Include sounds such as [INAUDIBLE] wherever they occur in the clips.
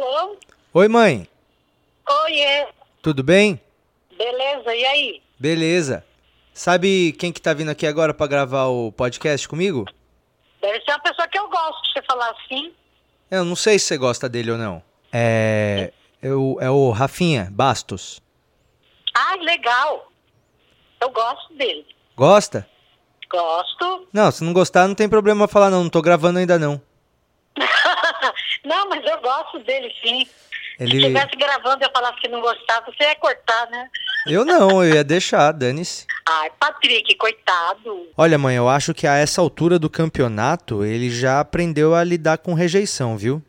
Alô? Oi, mãe. Oiê. Tudo bem? Beleza, e aí? Beleza. Sabe quem que tá vindo aqui agora pra gravar o podcast comigo? Deve ser uma pessoa que eu gosto de você falar assim. Eu não sei se você gosta dele ou não. É. É o, é o Rafinha Bastos. Ah, legal. Eu gosto dele. Gosta? Gosto. Não, se não gostar, não tem problema falar, não. Não tô gravando ainda, não. [LAUGHS] [LAUGHS] não, mas eu gosto dele sim. Ele- Se estivesse gravando e eu falasse que não gostava, você ia cortar, né? Eu não, eu ia deixar, dane-se. Ai, Patrick, coitado. Olha, mãe, eu acho que a essa altura do campeonato ele já aprendeu a lidar com rejeição, viu?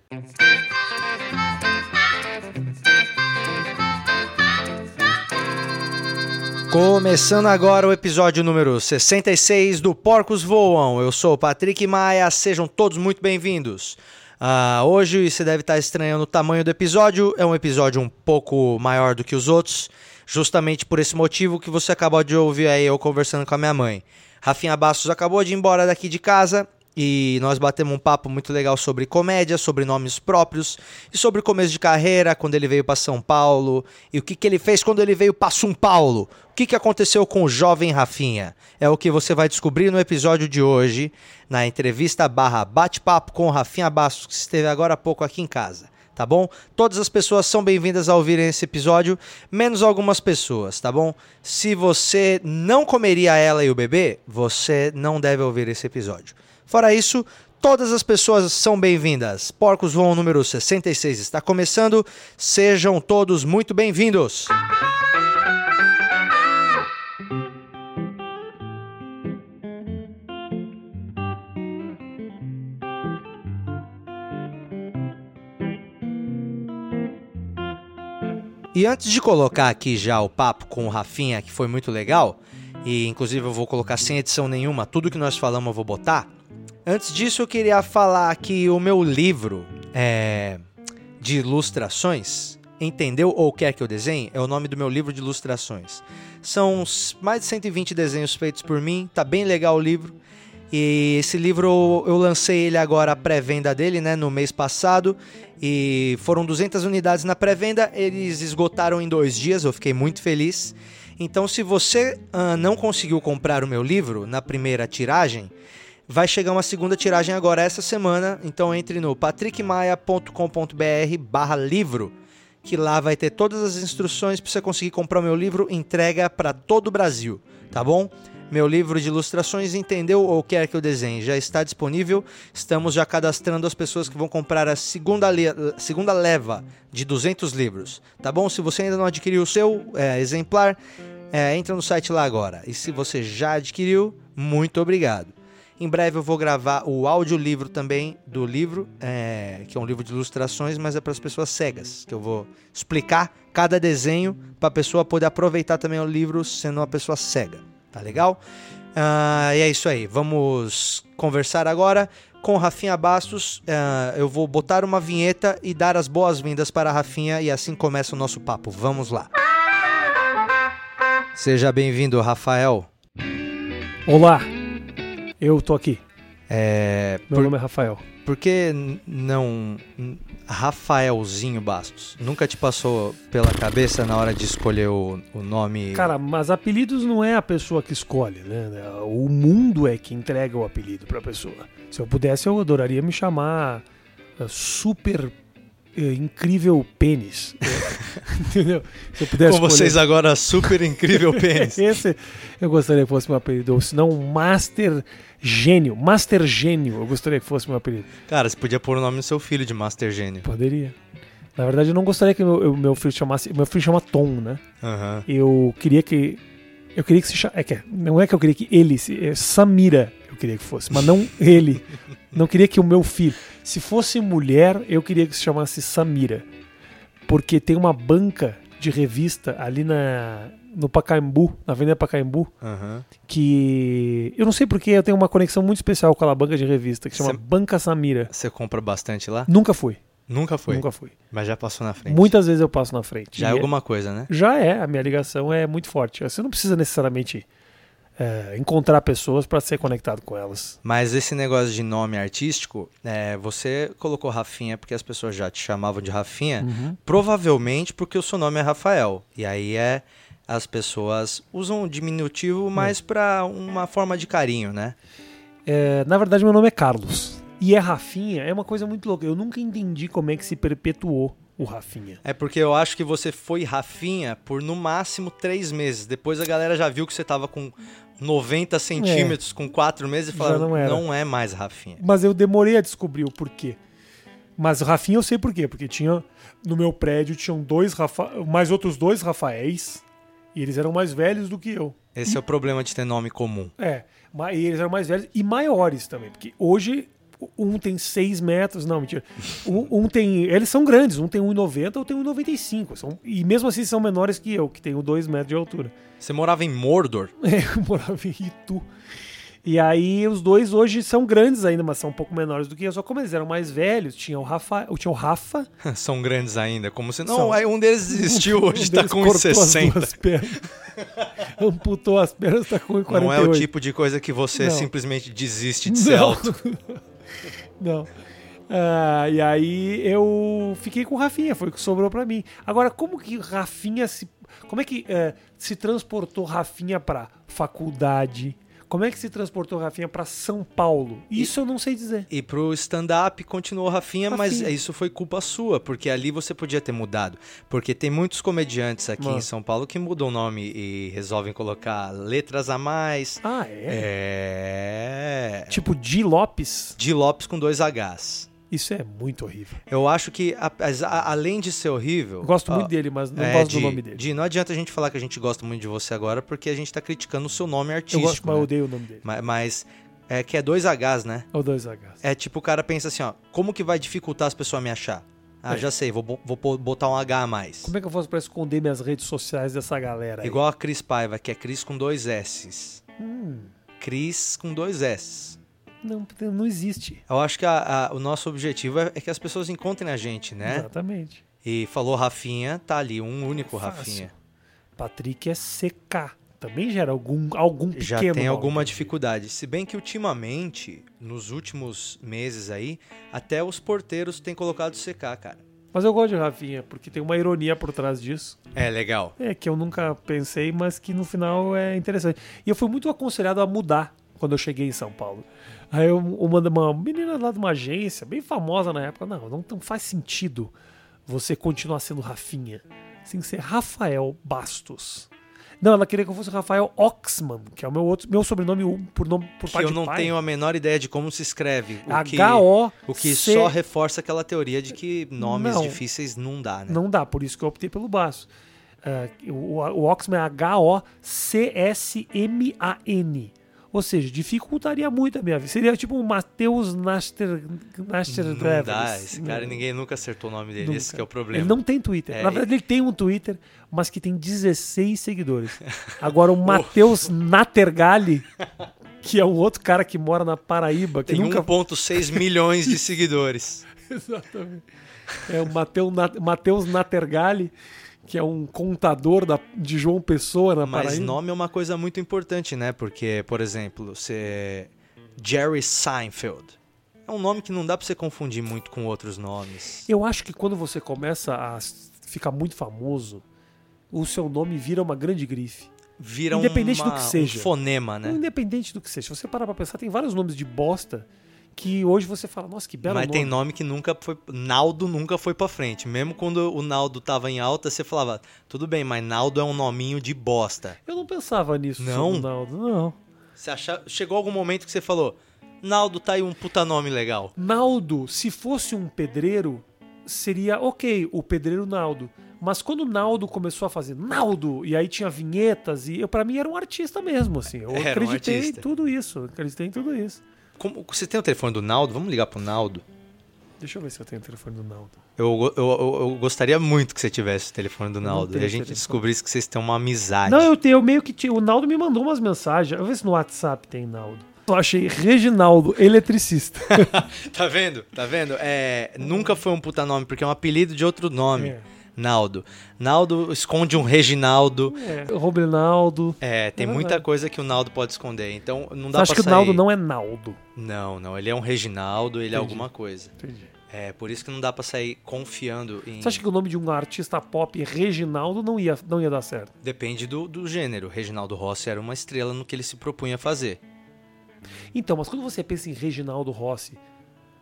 Começando agora o episódio número 66 do Porcos Voam. Eu sou o Patrick Maia, sejam todos muito bem-vindos. Ah, hoje você deve estar estranhando o tamanho do episódio, é um episódio um pouco maior do que os outros, justamente por esse motivo que você acabou de ouvir aí eu conversando com a minha mãe. Rafinha Bastos acabou de ir embora daqui de casa e nós batemos um papo muito legal sobre comédia, sobre nomes próprios e sobre começo de carreira, quando ele veio para São Paulo e o que, que ele fez quando ele veio para São Paulo. O que, que aconteceu com o jovem Rafinha? É o que você vai descobrir no episódio de hoje, na entrevista barra bate-papo com o Rafinha Bastos, que esteve agora há pouco aqui em casa tá bom? Todas as pessoas são bem-vindas a ouvirem esse episódio, menos algumas pessoas, tá bom? Se você não comeria ela e o bebê, você não deve ouvir esse episódio. Fora isso, todas as pessoas são bem-vindas. Porcos Voam número 66 está começando. Sejam todos muito bem-vindos. E antes de colocar aqui já o papo com o Rafinha, que foi muito legal, e inclusive eu vou colocar sem edição nenhuma, tudo que nós falamos eu vou botar. Antes disso, eu queria falar que o meu livro é, de ilustrações, Entendeu ou Quer Que Eu Desenhe? É o nome do meu livro de ilustrações. São mais de 120 desenhos feitos por mim, tá bem legal o livro. E esse livro eu lancei ele agora a pré-venda dele, né, no mês passado, e foram 200 unidades na pré-venda, eles esgotaram em dois dias, eu fiquei muito feliz. Então, se você ah, não conseguiu comprar o meu livro na primeira tiragem, vai chegar uma segunda tiragem agora essa semana. Então, entre no patrickmaia.com.br/livro que lá vai ter todas as instruções para você conseguir comprar o meu livro entrega para todo o Brasil, tá bom? Meu livro de ilustrações Entendeu ou Quer Que Eu Desenhe já está disponível. Estamos já cadastrando as pessoas que vão comprar a segunda, le- segunda leva de 200 livros, tá bom? Se você ainda não adquiriu o seu é, exemplar, é, entra no site lá agora. E se você já adquiriu, muito obrigado. Em breve eu vou gravar o audiolivro também do livro, é, que é um livro de ilustrações, mas é para as pessoas cegas, que eu vou explicar cada desenho para a pessoa poder aproveitar também o livro sendo uma pessoa cega. Tá legal? Ah, e é isso aí. Vamos conversar agora com Rafinha Bastos. Ah, eu vou botar uma vinheta e dar as boas-vindas para a Rafinha e assim começa o nosso papo. Vamos lá. Seja bem-vindo, Rafael. Olá, eu tô aqui. É, Meu por- nome é Rafael. Por que não Rafaelzinho Bastos? Nunca te passou pela cabeça na hora de escolher o, o nome? Cara, mas apelidos não é a pessoa que escolhe, né? O mundo é que entrega o apelido pra pessoa. Se eu pudesse, eu adoraria me chamar eh, Super Incrível Pênis. [LAUGHS] Entendeu? Se eu pudesse com vocês agora, super incrível pênis. [LAUGHS] Esse eu gostaria que fosse meu apelido. Ou se não, Master Gênio. Master Gênio, eu gostaria que fosse meu apelido. Cara, você podia pôr o nome do seu filho de Master Gênio. Poderia. Na verdade, eu não gostaria que meu, eu- meu filho chamasse. Meu filho chama Tom, né? Aham. Eu queria que. Eu queria que se chamasse. É que, não é que eu queria que ele. Se, é Samira eu queria que fosse, mas não ele. Não queria que o meu filho. Se fosse mulher, eu queria que se chamasse Samira. Porque tem uma banca de revista ali na. No Pacaembu, na Avenida Pacaembu, Aham. que. Eu não sei porque eu tenho uma conexão muito especial com aquela banca de revista que chama Cê- Banca Samira. Você compra bastante lá? Nunca fui. Nunca foi. Nunca fui. Mas já passou na frente. Muitas vezes eu passo na frente. Já é E alguma coisa, né? Já é, a minha ligação é muito forte. Você não precisa necessariamente é, encontrar pessoas para ser conectado com elas. Mas esse negócio de nome artístico, é, você colocou Rafinha porque as pessoas já te chamavam de Rafinha, Uhum. provavelmente porque o seu nome é Rafael. E aí é as pessoas usam o diminutivo mais pra uma forma de carinho, né? É, na verdade, meu nome é Carlos. E é Rafinha, é uma coisa muito louca. Eu nunca entendi como é que se perpetuou o Rafinha. É porque eu acho que você foi Rafinha por no máximo três meses. Depois a galera já viu que você tava com 90 centímetros com quatro meses e falaram, não não, era." é mais Rafinha. Mas eu demorei a descobrir o porquê. Mas o Rafinha eu sei por quê. Porque tinha. No meu prédio tinham dois Rafa, mais outros dois Rafaéis. E eles eram mais velhos do que eu. Esse é o problema de ter nome comum. É. E eles eram mais velhos e maiores também. Porque hoje um tem 6 metros. Não, mentira. Um, um tem. Eles são grandes. Um tem 1,90 ou tem 1,95. São, e mesmo assim são menores que eu, que tenho 2 metros de altura. Você morava em Mordor? [LAUGHS] É, eu morava em Itu. E aí os dois hoje são grandes ainda, mas são um pouco menores do que eu. Só como eles eram mais velhos, tinha o Rafa, tinha o Rafa. [LAUGHS] São grandes ainda, como se não, São. aí um deles desistiu, [LAUGHS] hoje um tá com cortou as 1,60. duas pernas. Amputou as pernas, tá com 1,48. Não é o tipo de coisa que você Não. simplesmente desiste de ser Não. alto. [LAUGHS] Não. Ah, e aí eu fiquei com o Rafinha, foi o que sobrou pra mim. Agora, como que Rafinha se. Como é que eh, se transportou Rafinha pra faculdade? Como é que se transportou Rafinha pra São Paulo? Isso eu não sei dizer. E pro stand-up continuou Rafinha, mas Rafinha. isso foi culpa sua, porque ali você podia ter mudado. Porque tem muitos comediantes aqui Mano. em São Paulo que mudam o nome e resolvem colocar letras a mais. Ah, é? É. Tipo Di Lopes? De Lopes com dois Hs. Isso é muito horrível. Eu acho que, a- a- além de ser horrível. Eu gosto ó, muito dele, mas não é, gosto Di, do nome dele. Di, não adianta a gente falar que a gente gosta muito de você agora, porque a gente tá criticando o seu nome eu artístico. gosto, mas eu né? odeio o nome dele. Ma- Mas é que é dois Hs, né? É o 2Hs. É tipo o cara pensa assim, ó, como que vai dificultar as pessoas a me achar? Ah, É. já sei, vou, vou botar um H a mais. Como é que eu faço pra esconder minhas redes sociais dessa galera aí? Igual a Cris Paiva, que é Cris com dois S. Hum, Cris com dois S. não, não existe. Eu acho que a- a- o nosso objetivo é, é que as pessoas encontrem a gente, né? Exatamente. E falou Rafinha, tá ali, um único Fácil. Rafinha. Patrick é CK. Também gera algum, algum pequeno Já tem alguma dificuldade. Se bem que ultimamente, nos últimos meses aí, até os porteiros têm colocado CK, cara. Mas eu gosto de Rafinha, porque tem uma ironia por trás disso. É, legal. É, que eu nunca pensei, mas que no final é interessante. E eu fui muito aconselhado a mudar quando eu cheguei em São Paulo. Aí eu, uma, uma menina lá de uma agência, bem famosa na época, não, não, não faz sentido você continuar sendo Rafinha. Você tem que ser Rafael Bastos. Não, ela queria que eu fosse Rafael Oxman, que é o meu outro, meu sobrenome por nome por Que pai eu não pai. tenho a menor ideia de como se escreve. O que, H-O. o que C- só reforça aquela teoria de que nomes Não. difíceis não dá, né? Não dá, por isso que eu optei pelo Bastos. É, o, o Oxman é H-O-C-S-M-A-N. Ou seja, dificultaria muito a minha vida. Seria tipo um Matheus Naster, Naster Não Drevers. dá, esse cara ninguém nunca acertou o nome dele, Nunca. esse que é o problema. Ele não tem Twitter. É, Na verdade, ele tem um Twitter, mas que tem 16 seguidores. Agora, o [LAUGHS] Matheus Natergali, que é um outro cara que mora na Paraíba, que Tem nunca 1.6 [LAUGHS] milhões de seguidores. Exatamente. É o Mateus Natergali, que é um contador da, de João Pessoa na Mas Paraíba. nome é uma coisa muito importante, né? Porque, por exemplo, você Jerry Seinfeld. É um nome que não dá pra você confundir muito com outros nomes. Eu acho que quando você começa a ficar muito famoso, o seu nome vira uma grande grife. Vira Independente uma- do que seja. um fonema, né? Independente do que seja. Se você parar pra pensar, tem vários nomes de bosta que hoje você fala, nossa, que belo Mas nome. tem nome que nunca foi. Naldo nunca foi pra frente. Mesmo quando o Naldo tava em alta, você falava, tudo bem, mas Naldo é um nominho de bosta. Eu não pensava nisso, Não? Naldo. Não. Você acha... Chegou algum momento que você falou, Naldo tá aí um puta nome legal. Naldo, se fosse um pedreiro, seria ok, o pedreiro Naldo. Mas quando o Naldo começou a fazer Naldo, e aí tinha vinhetas, e eu para mim era um artista mesmo, assim. Eu Era um acreditei em artista. tudo isso, acreditei em tudo isso. Como... Você tem o telefone do Naldo? Vamos ligar pro Naldo. Deixa eu ver se eu tenho o telefone do Naldo. Eu, eu, eu, eu gostaria muito que você tivesse o telefone do Naldo. E a gente descobrisse que vocês têm uma amizade. Não, eu tenho eu meio que tinha. O Naldo me mandou umas mensagens. Eu vou ver se no WhatsApp tem Naldo. Eu achei Reginaldo, eletricista. [LAUGHS] Tá vendo? Tá vendo? É, nunca foi um puta nome, porque é um apelido de outro nome. É. Naldo. Naldo esconde um Reginaldo. É, Robinaldo. É, tem É muita coisa que o Naldo pode esconder. Então não dá Você acha pra que sair. o Naldo não é Naldo? Não, não. Ele é um Reginaldo, ele é Entendi. alguma coisa. Entendi. É, por isso que não dá pra sair confiando em. Você acha que o nome de um artista pop, Reginaldo, não ia, não ia dar certo? Depende do, do gênero. Reginaldo Rossi era uma estrela no que ele se propunha a fazer. Então, mas quando você pensa em Reginaldo Rossi,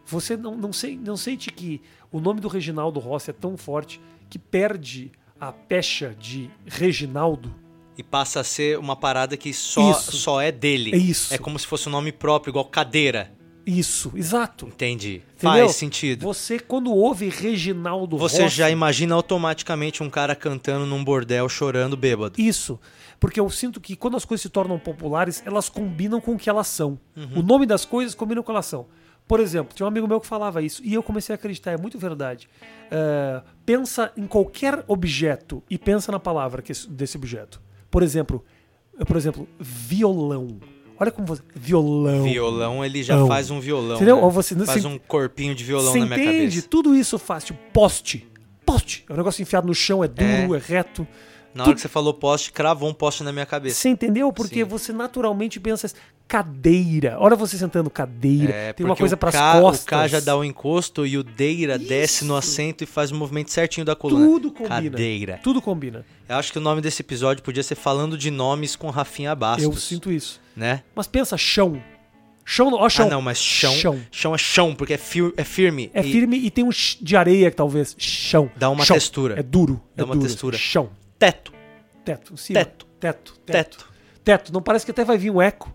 você não, não, sei, não sente que o nome do Reginaldo Rossi é tão forte que perde a pecha de Reginaldo? E passa a ser uma parada que só, Isso. só é dele. É isso. É como se fosse um nome próprio, igual cadeira. Isso, exato. Entendi. Entendeu? Faz sentido. Você, quando ouve Reginaldo Você Rossi... já imagina automaticamente um cara cantando num bordel chorando bêbado. Isso. Porque eu sinto que quando as coisas se tornam populares, elas combinam com o que elas são. Uhum. O nome das coisas combina com o que elas são. Por exemplo, tinha um amigo meu que falava isso e eu comecei a acreditar, é muito verdade. É, pensa em qualquer objeto e pensa na palavra que esse- desse objeto. Por exemplo, por exemplo, violão. Olha como você. Violão. Violão, ele já Não. faz um violão. Entendeu? né? Ou você- faz você- um corpinho de violão na minha entende? cabeça. Tudo isso faz. Tipo, poste. Poste. É um negócio enfiado no chão, é duro, é, reto. Na hora que você falou poste, cravou um poste na minha cabeça. Você entendeu? Porque Sim. você naturalmente pensa assim, cadeira. Olha você sentando cadeira. É, tem uma coisa pras K- costas. O K já dá o encosto e o deira desce no Isso. assento e faz o movimento certinho da coluna. Tudo combina. Cadeira. Tudo combina. Eu acho que o nome desse episódio podia ser Falando de Nomes com Rafinha Bastos. Eu sinto isso. Né? Mas pensa, chão. Chão, ó, chão. Ah, não, mas chão, Chão. chão. é chão, porque é, fir- é firme. É e firme e tem um de areia, talvez. Chão. Dá uma Chão. textura. É duro. Dá é uma duro. textura. Chão. Teto. Teto. cima. Teto. Teto. Teto. Teto. Não parece que até vai vir um eco.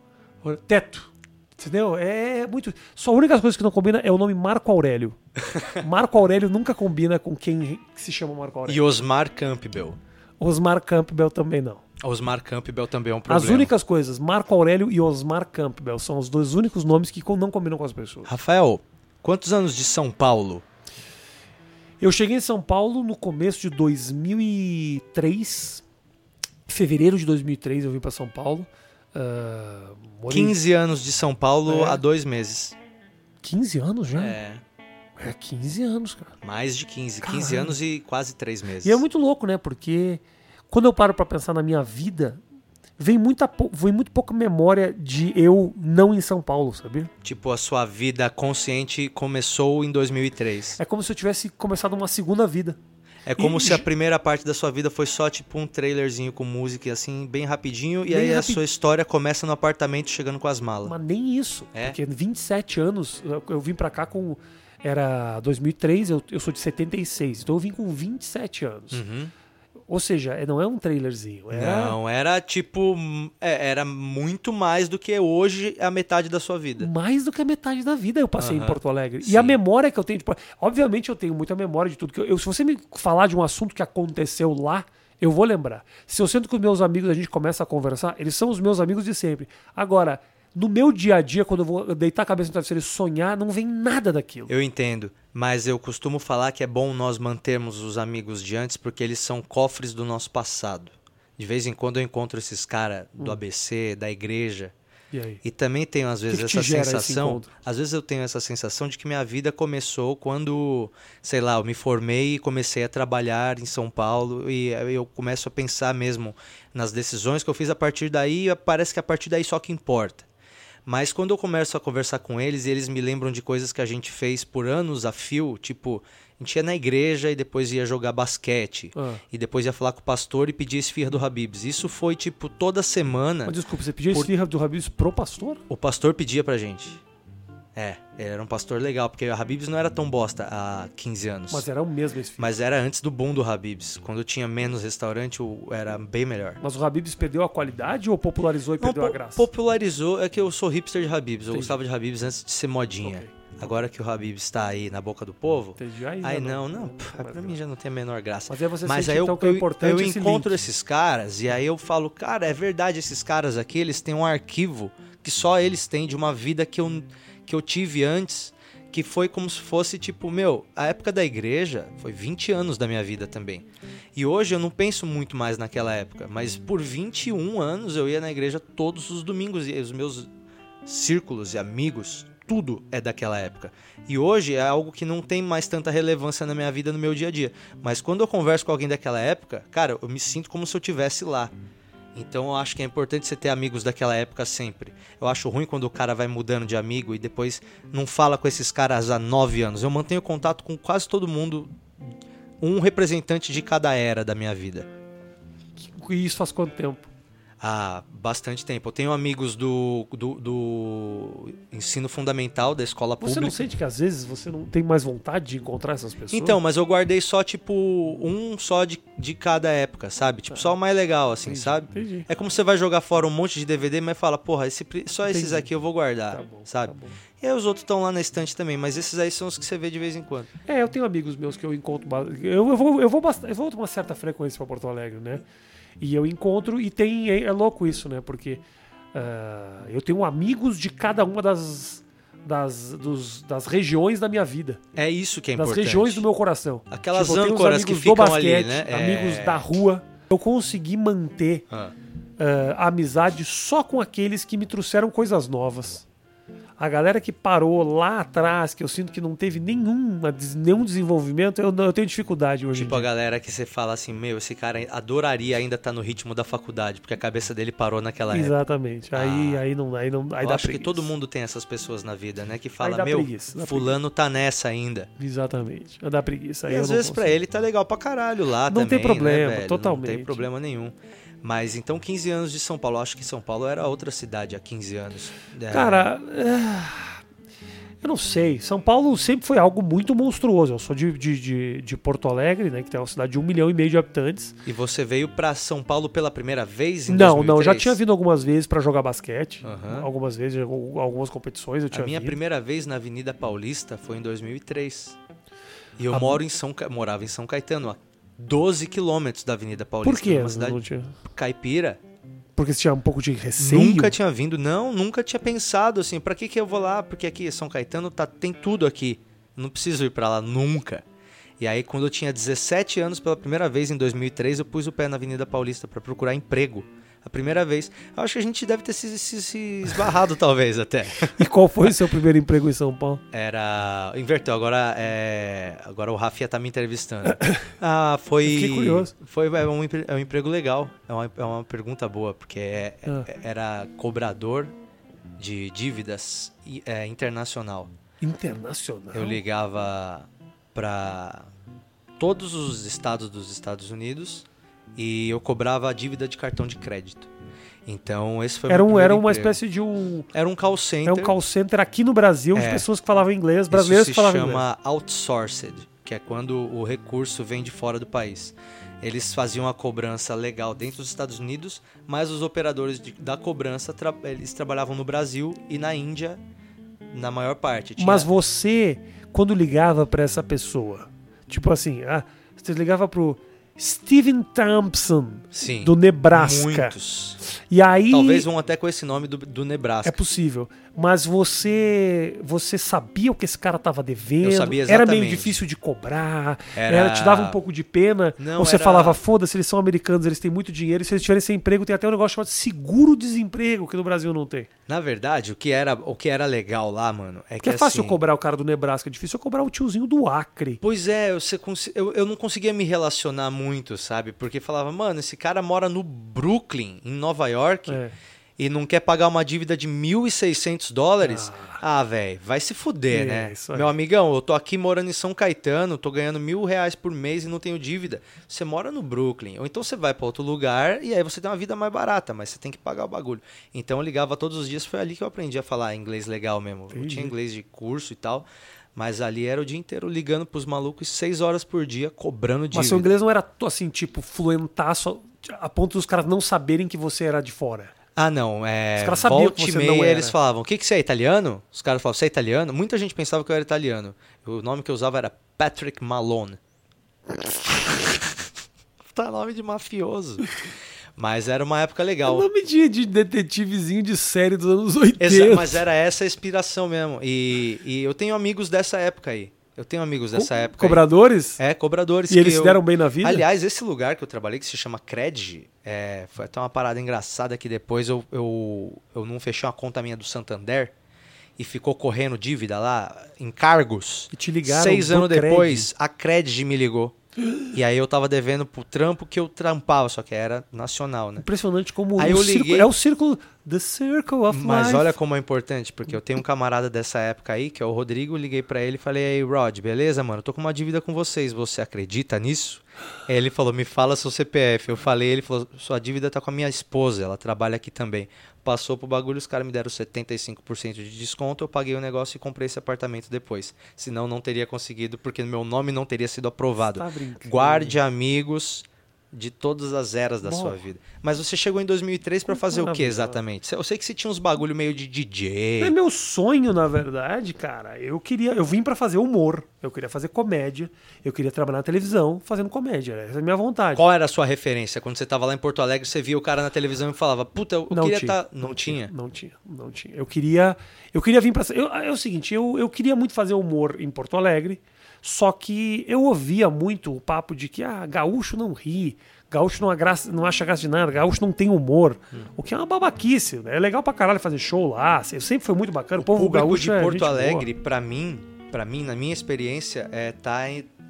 Teto. Entendeu? É muito. Só a única coisa que não combina é o nome Marco Aurélio. [LAUGHS] Marco Aurélio nunca combina com quem se chama Marco E Aurélio. Osmar Campbell. Osmar Campbell também não. Osmar Campbell também é um problema. As únicas coisas, Marco Aurélio e Osmar Campbell, são os dois únicos nomes que não combinam com as pessoas. Rafael, quantos anos de São Paulo? Eu cheguei em São Paulo no começo de 2003. Fevereiro de 2003 eu vim pra São Paulo. Ah, morei 15 anos de São Paulo É. há dois meses. 15 anos já? É, É 15 anos, cara. mais de 15. 15 Caramba. anos e quase três meses. E é muito louco, né? Porque quando eu paro pra pensar na minha vida, vem, muita, vem muito pouca memória de eu não em São Paulo, sabe? Tipo, a sua vida consciente começou em 2003. É como se eu tivesse começado uma segunda vida. É como E- se a primeira parte da sua vida foi só tipo um trailerzinho com música assim, bem rapidinho, e Bem aí a rapi- sua história começa no apartamento chegando com as malas. Mas nem isso. É? Porque 27 anos, eu, eu vim pra cá com. Era 2003, eu, eu sou de 76, então eu vim com 27 anos. Uhum. Ou seja, é- não é um trailerzinho. Era Não, era tipo. é, era muito mais do que hoje a metade da sua vida. mais do que a metade da vida eu passei em. Porto Alegre. Sim. E a memória que eu tenho. Tipo, obviamente eu tenho muita memória de tudo. que eu, eu- Se você me falar de um assunto que aconteceu lá, eu vou lembrar. Se eu sento com os meus amigos a gente começa a conversar, eles são os meus amigos de sempre. Agora, no meu dia a dia, quando eu vou deitar a cabeça no travesseiro e sonhar, não vem nada daquilo. Eu entendo, mas eu costumo falar que é bom nós mantermos os amigos de antes porque eles são cofres do nosso passado. De vez em quando eu encontro esses caras Hum. do ABC, da igreja, E e também tenho às vezes que te essa sensação, às vezes eu tenho essa sensação de que minha vida começou quando, sei lá, eu me formei e comecei a trabalhar em São Paulo e eu começo a pensar mesmo nas decisões que eu fiz a partir daí, e parece que a partir daí só que importa. Mas quando eu começo a conversar com eles, e eles me lembram de coisas que a gente fez por anos a fio, tipo, a gente ia na igreja e depois ia jogar basquete. Ah. E depois ia falar com o pastor e pedir esfirra do Habibs. Isso foi, tipo, toda semana. Mas desculpa, você pediu Por- esfirra do Habibs pro pastor? O pastor pedia pra gente. É, ele era um pastor legal, porque o Habibs não era tão bosta há 15 anos. Mas era o mesmo esfirra. Mas era antes do boom do Habibs. Quando tinha menos restaurante, era bem melhor. Mas o Habibs perdeu a qualidade ou popularizou e Não, perdeu a po- graça? popularizou, é que eu sou hipster de Habibs. Eu gostava de Habibs antes de ser modinha. Ok. Agora que o Habibs tá aí na boca do povo, Entendi. Aí, aí não, não, pff, mais pra mim já não tem a menor graça. Mas aí você Mas aí eu, então que é eu- importante eu esse encontro link. esses caras e aí eu falo, cara, é verdade, esses caras aqui, eles têm um arquivo que só eles têm de uma vida que eu, que eu tive antes, que foi como se fosse tipo, meu, a época da igreja foi 20 anos da minha vida também. E hoje eu não penso muito mais naquela época, mas por 21 anos eu ia na igreja todos os domingos e os meus círculos e amigos, tudo é daquela época. E hoje é algo que não tem mais tanta relevância na minha vida, no meu dia a dia. Mas quando eu converso com alguém daquela época, cara, eu me sinto como se eu tivesse lá. Então eu acho que é importante você ter amigos daquela época sempre. Eu acho ruim quando o cara vai mudando de amigo e depois não fala com esses caras há nove anos. Eu mantenho contato com quase todo mundo, um representante de cada era da minha vida. E isso faz quanto tempo? Há bastante tempo. Eu tenho amigos do, do, do ensino fundamental, da escola Você pública. não sente que às vezes você não tem mais vontade de encontrar essas pessoas? Então, mas eu guardei só, tipo, um só de, de cada época, sabe? Tipo, só o mais legal, assim, Entendi, sabe? entendi. É como você vai jogar fora um monte de DVD, mas fala, porra, esse, só esses Entendi. aqui eu vou guardar, Tá bom, sabe? tá. E aí os outros estão lá na estante também, mas esses aí são os que você vê de vez em quando. É, eu tenho amigos meus que eu encontro. Eu, eu, vou, eu, vou eu vou uma certa frequência pra Porto Alegre, né? E eu encontro, e tem. É, é louco isso, né? Porque ah, eu tenho amigos de cada uma das. Das, dos- das regiões da minha vida, É isso que é das importante. regiões do meu coração. Aquelas uns âncoras que amigos do ficam ali, basquete, né? É. amigos da rua. Eu consegui manter Ah. ah, a amizade só com aqueles que me trouxeram coisas novas. A galera que parou lá atrás, que eu sinto que não teve nenhuma, nenhum desenvolvimento, eu, eu tenho dificuldade hoje. em Tipo a galera que você fala assim, meu, esse cara adoraria ainda estar no ritmo da faculdade, porque a cabeça dele parou naquela época. Exatamente. Aí, Ah. aí não, aí não, aí Eu dá acho que preguiça. todo mundo tem essas pessoas na vida, né? Que fala, meu, preguiça, fulano tá nessa ainda. Exatamente. Dá preguiça. Aí E às não vezes pra consigo. ele tá legal pra caralho lá Não também, tem problema, né, velho? Não totalmente. tem problema nenhum. Mas então 15 anos de São Paulo, eu acho que São Paulo era outra cidade há 15 anos. É, Cara, ah, eu não sei. São Paulo sempre foi algo muito monstruoso. Eu sou de, de, de, de Porto Alegre, né? Que tem uma cidade de um milhão e meio de habitantes. E você veio pra São Paulo pela primeira vez em Não, não, 2003? já tinha vindo algumas vezes pra jogar basquete. Aham. Algumas vezes, al- algumas competições eu A tinha minha vindo. primeira vez na Avenida Paulista foi em 2003. E eu moro em São morava em São Caetano, a 12 quilômetros da Avenida Paulista. Por quê? Uma cidade tinha- caipira. Porque você tinha um pouco de receio? Nunca tinha vindo, não, nunca tinha pensado assim, pra que que eu vou lá? Porque aqui São Caetano tá, tem tudo aqui. Não preciso ir pra lá nunca. E aí quando eu tinha 17 anos, pela primeira vez em 2003, eu pus o pé na Avenida Paulista pra procurar emprego. A primeira vez. Eu acho que a gente deve ter se, se- se esbarrado talvez até. [LAUGHS] E qual foi o seu primeiro emprego em São Paulo? Era. Inverteu, agora é. Agora o Rafinha tá me entrevistando. [COUGHS] Ah, foi. Fiquei curioso. Foi é um, é um emprego legal. É uma, é uma pergunta boa, porque é- Ah. é- era cobrador de dívidas é, internacional. Internacional. Eu ligava pra todos os estados dos Estados Unidos e eu cobrava a dívida de cartão de crédito. Então, esse foi o Era, um, era uma emprego. espécie de um. Era um call center. É um call center aqui no Brasil de É. pessoas que falavam inglês, brasileiros Isso que se falavam inglês. chama outsourced, que é quando o recurso vem de fora do país. Eles faziam a cobrança legal dentro dos Estados Unidos, mas os operadores de- da cobrança tra- eles trabalhavam no Brasil e na Índia na maior parte. Tinha- Mas você, quando ligava pra essa pessoa, tipo assim, ah, você ligava pro Steven Thompson, Sim, do Nebraska. muitos. E aí. Talvez um até com esse nome do, do Nebraska. É possível. Mas você você sabia o que esse cara tava devendo? Eu sabia Era meio exatamente. difícil de cobrar. Era- Era... te dava um pouco de pena. Não, ou você era- falava, foda-se, eles são americanos, eles têm muito dinheiro. E se eles tiverem sem emprego, tem até um negócio chamado seguro-desemprego, que no Brasil não tem. Na verdade, o que era o que era legal lá, mano, é que Porque é fácil assim, cobrar o cara do Nebraska, é difícil cobrar o tiozinho do Acre. Pois é, eu, eu, eu não conseguia me relacionar muito, sabe? Porque falava, mano, esse cara mora no Brooklyn, em Nova York, É. e não quer pagar uma dívida de 1.600 dólares. Ah, velho, vai se fuder, É, né? Meu amigão, eu tô aqui morando em São Caetano, tô ganhando mil reais por mês e não tenho dívida. Você mora no Brooklyn, ou então você vai pra outro lugar e aí você tem uma vida mais barata, mas você tem que pagar o bagulho. Então eu ligava todos os dias, foi ali que eu aprendi a falar inglês legal mesmo. Eu Entendi. tinha inglês de curso e tal. Mas ali era o dia inteiro ligando pros malucos seis horas por dia, cobrando dívida. Mas seu inglês não era assim, tipo, fluentaço a ponto dos caras não saberem que você era de fora. Ah, não. É, Os caras sabiam volta que e você meia, não era. eles falavam, o que, que você é italiano? Os caras falavam, você é italiano? Muita gente pensava que eu era italiano. O nome que eu usava era Patrick Malone. [LAUGHS] tá nome de mafioso. Mas era uma época É legal. nome de, de detetivezinho de série dos anos 80. Exa- mas era essa a inspiração mesmo. E, e eu tenho amigos dessa época aí. Eu tenho amigos dessa Co- época. aí. Cobradores? É, cobradores. E eles eu- deram bem na vida? Aliás, esse lugar que eu trabalhei, que se chama Cred, é, foi até uma parada engraçada que depois eu, eu, eu não fechei uma conta minha do Santander. e ficou correndo dívida lá, encargos. E te ligaram Seis anos Cred. depois, a Cred me ligou. E aí eu tava devendo pro trampo que eu trampava, só que era nacional, né? Impressionante como Aí o eu círculo- liguei- é o círculo The Circle of Mas Life. olha como é importante, porque eu tenho um camarada dessa época aí, que é o Rodrigo, liguei pra ele e falei, aí, Rod, beleza, mano? Tô com uma dívida com vocês, você acredita nisso? Aí ele falou, me fala seu CPF. Eu falei, ele falou, sua dívida tá com a minha esposa, ela trabalha aqui também. Passou pro bagulho, os caras me deram 75% de desconto, eu paguei o negócio e comprei esse apartamento depois. Senão não teria conseguido, porque meu nome não teria sido aprovado. Tá. Guarde amigos de todas as eras da Bom. sua vida. Mas você chegou em 2003 pra fazer o que Maravilhoso. exatamente? Eu sei que você tinha uns bagulho meio de DJ. É meu sonho, na verdade, cara. Eu queria, eu vim pra fazer humor. Eu queria fazer comédia. Eu queria trabalhar na televisão fazendo comédia. Essa é a minha vontade. Qual era a sua referência? Quando você tava lá em Porto Alegre, você via o cara na televisão e falava, puta, eu Não queria tinha, estar. Não, tinha? Não tinha, não tinha. Eu queria, eu queria vir para é o seguinte, eu, eu queria muito fazer humor em Porto Alegre, só que eu ouvia muito o papo de que ah, gaúcho não ri, gaúcho não, agraça, não acha graça de nada, gaúcho não tem humor, Hum. o que é uma babaquice. né? É legal pra caralho fazer show lá, sempre foi muito bacana. O, O povo gaúcho de é Porto boa. Alegre, pra mim, para mim, na minha experiência, é tá,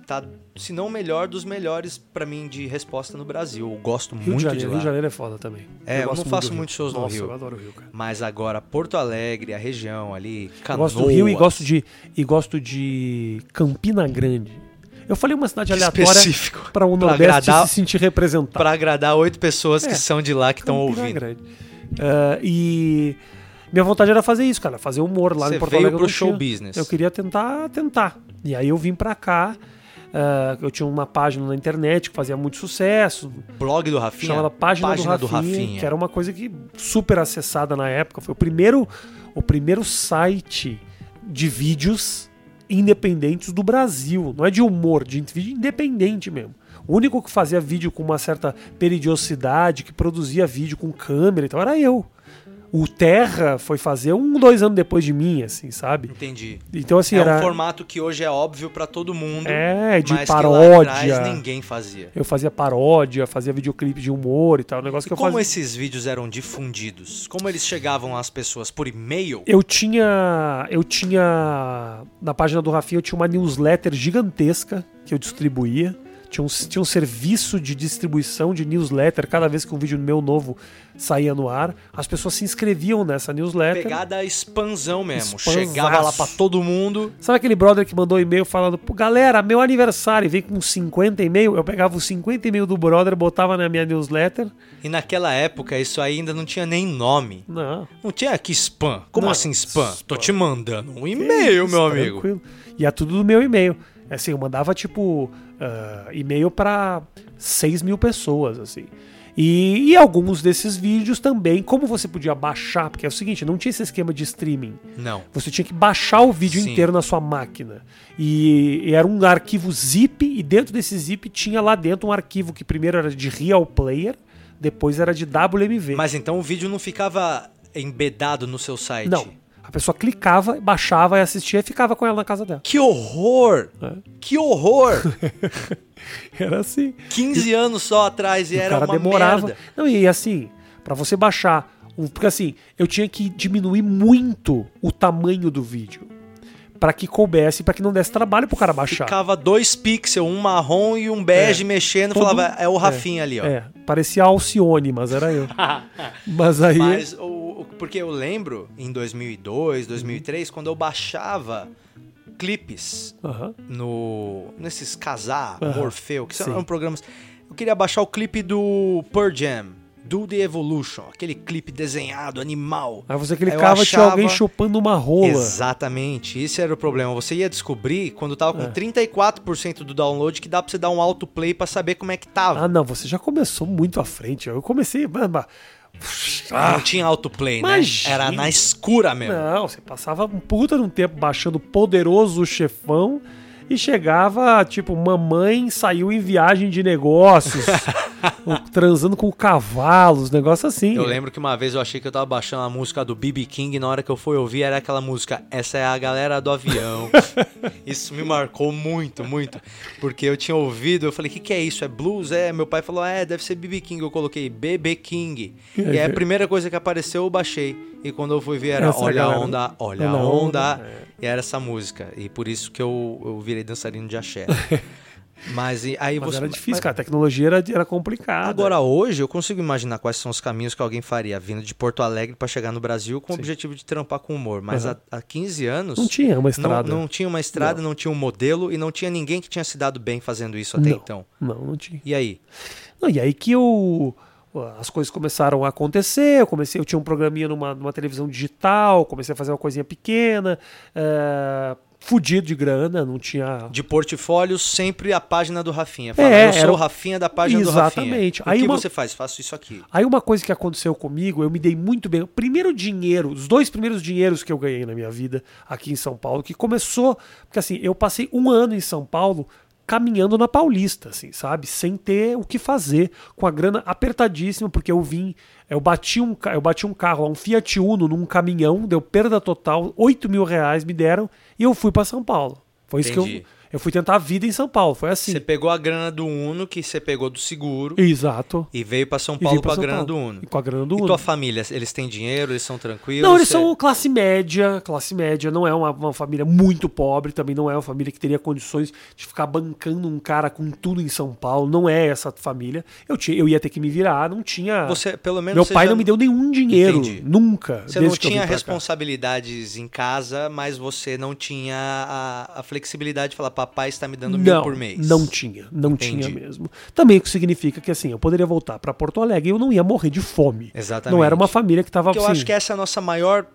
tá se não o melhor dos melhores pra mim de resposta no Brasil. Eu gosto Rio de muito de, Janeiro, lá. Rio de Janeiro é foda também. É, eu gosto não muito faço muitos shows no Nossa, Rio. Eu adoro o Rio, cara. Mas agora Porto Alegre, a região ali, Eu Canoas. gosto do Rio e gosto de e gosto de Campina Grande. Eu falei uma cidade aleatória para o Pra Nordeste agradar- se sentir representado. Pra agradar oito pessoas É, que são de lá que estão Campina ouvindo. Grande. Ah, e minha vontade era fazer isso, cara, fazer humor lá Você em Porto veio Alegre. eu pro show tinha. business. Eu queria tentar, tentar. E aí eu vim pra cá. Ah, eu tinha uma página na internet que fazia muito sucesso, Blog do Rafinha? chamada Página, do, Rafinha, que era uma coisa que super acessada na época. Foi o primeiro, o primeiro site de vídeos independentes do Brasil. Não é de humor, de vídeo independente mesmo. O único que fazia vídeo com uma certa periodicidade, que produzia vídeo com câmera e tal, era eu. O Terra foi fazer um, dois anos depois de mim, assim, sabe? Entendi. Então, assim, é era. um formato que hoje é óbvio pra todo mundo. É, de mas que lá paródia. atrás ninguém fazia. Eu fazia paródia, fazia videoclipe de humor e tal. Um negócio E que eu como fazia. esses vídeos eram difundidos? Como eles chegavam às pessoas? Por e-mail? Eu tinha. Eu tinha. Na página do Rafinha eu tinha uma newsletter gigantesca que eu distribuía. Tinha um, tinha um serviço de distribuição de newsletter cada vez que um vídeo meu novo saía no ar. As pessoas se inscreviam nessa newsletter. Pegada expansão mesmo. Expansaço. Chegava lá pra todo mundo. Sabe aquele brother que mandou e-mail falando, Pô, galera, meu aniversário, veio com 50 e-mail? Eu pegava os 50 e-mail do brother, botava na minha newsletter. E naquela época isso aí ainda não tinha nem nome. Não. Não tinha aqui spam. Como Não, assim spam? spam. Tô te mandando um e-mail, meu amigo. tranquilo. E é tudo do meu e-mail. Assim, eu mandava, tipo, ah, e-mail pra 6 mil pessoas, assim. E, e alguns desses vídeos também, como você podia baixar, porque é o seguinte, não tinha esse esquema de streaming. Não. Você tinha que baixar o vídeo Sim. inteiro na sua máquina. E, e era um arquivo zip, e dentro desse zip tinha lá dentro um arquivo que primeiro era de Real Player, depois era de WMV. Mas então o vídeo não ficava embedado no seu site? não. A pessoa clicava, baixava e assistia e ficava com ela na casa dela. Que horror! É. Que horror! [LAUGHS] Era assim. 15 anos só atrás e o era cara uma demorava. merda. Não, e assim, pra você baixar. Porque assim, eu tinha que diminuir muito o tamanho do vídeo. Pra que coubesse, pra que não desse trabalho pro cara baixar. Ficava dois pixels, um marrom e um bege É. mexendo. Todo- Falava, é o Rafinha ali, ó. É, parecia Alcione, mas era eu. [LAUGHS] mas aí. Mas, o, porque eu lembro, em 2002, 2003, quando eu baixava clipes Aham. no nesses Casar, Aham, Morfeu, que sim. são programas. Eu queria baixar o clipe do Pearl Jam, do The Evolution, aquele clipe desenhado, animal. Aí você clicava, tinha achava- alguém chupando uma rola. Exatamente, esse era o problema. Você ia descobrir quando tava com É. 34% do download que dá pra você dar um autoplay pra saber como é que tava. Ah, não, você já começou muito à frente. Eu comecei. Bamba. Não tinha autoplay, né? imagina. Era na escura mesmo. Não, você passava um puta num tempo baixando Poderoso Chefão e chegava, tipo, mamãe saiu em viagem de negócios. [LAUGHS] transando com cavalos, negócio assim. Eu lembro que uma vez eu achei que eu tava baixando a música do BB King e na hora que eu fui ouvir era aquela música Essa é a galera do avião. [LAUGHS] isso me marcou muito, muito. Porque eu tinha ouvido, eu falei, o que, que é isso? É blues? É, meu pai falou, é, deve ser BB King. Eu coloquei BB King. E aí a primeira coisa que apareceu eu baixei. E quando eu fui ver era Essa Olha a galera- onda, olha a Olha a onda. onda, é. E era essa música. E por isso que eu, eu virei dançarino de [LAUGHS] axé. Mas e- aí Mas você. era difícil, cara. A tecnologia era, era complicada. Agora, hoje, eu consigo imaginar quais são os caminhos que alguém faria vindo de Porto Alegre para chegar no Brasil com o objetivo de trampar com humor. Mas Aham. há, há 15 anos. não tinha uma estrada. Não, não tinha uma estrada, não. tinha um modelo e não tinha ninguém que tinha se dado bem fazendo isso até Não. então. Não, não tinha. E aí? Não, e aí que eu. As coisas começaram a acontecer, eu comecei, eu tinha um programinha numa, numa televisão digital, comecei a fazer uma coisinha pequena, é, fudido de grana, não tinha. De portfólio, sempre a página do Rafinha. Fala, É, eu sou era- o Rafinha da página do Rafinha. Exatamente. O Aí que uma- você faz? Faço isso aqui. Aí uma coisa que aconteceu comigo, eu me dei muito bem. O primeiro dinheiro, os dois primeiros dinheiros que eu ganhei na minha vida aqui em São Paulo, que começou, porque assim, eu passei um ano em São Paulo caminhando na Paulista, assim, sabe? Sem ter o que fazer, com a grana apertadíssima, porque eu vim, eu bati um, eu bati um carro, um Fiat Uno num caminhão, deu perda total, 8 mil reais me deram, e eu fui para São Paulo. Foi isso que Entendi. eu, eu fui tentar a vida em São Paulo, foi assim. Você pegou a grana do Uno, que você pegou do seguro, Exato. e veio para São E Paulo vim com pra a grana Paulo. do Uno. E com a grana do E Uno. tua família, eles têm dinheiro, eles são tranquilos? Não, eles Você- são classe média, classe média, não é uma, uma família muito pobre, também não é uma família que teria condições de ficar bancando um cara com tudo em São Paulo, não é essa família. Eu, tinha, eu ia ter que me virar, não tinha. Você, pelo menos Meu pai já não me deu nenhum dinheiro, Entendi. nunca. Você não tinha pra cá. responsabilidades em casa, mas você não tinha a, a flexibilidade de falar, papai está me dando mil Não, por mês. não tinha, não Entendi. tinha mesmo. Também o que significa que assim, eu poderia voltar pra Porto Alegre e eu não ia morrer de fome. Exatamente. Não era uma família que tava Porque eu assim, acho que essa é a nossa maior.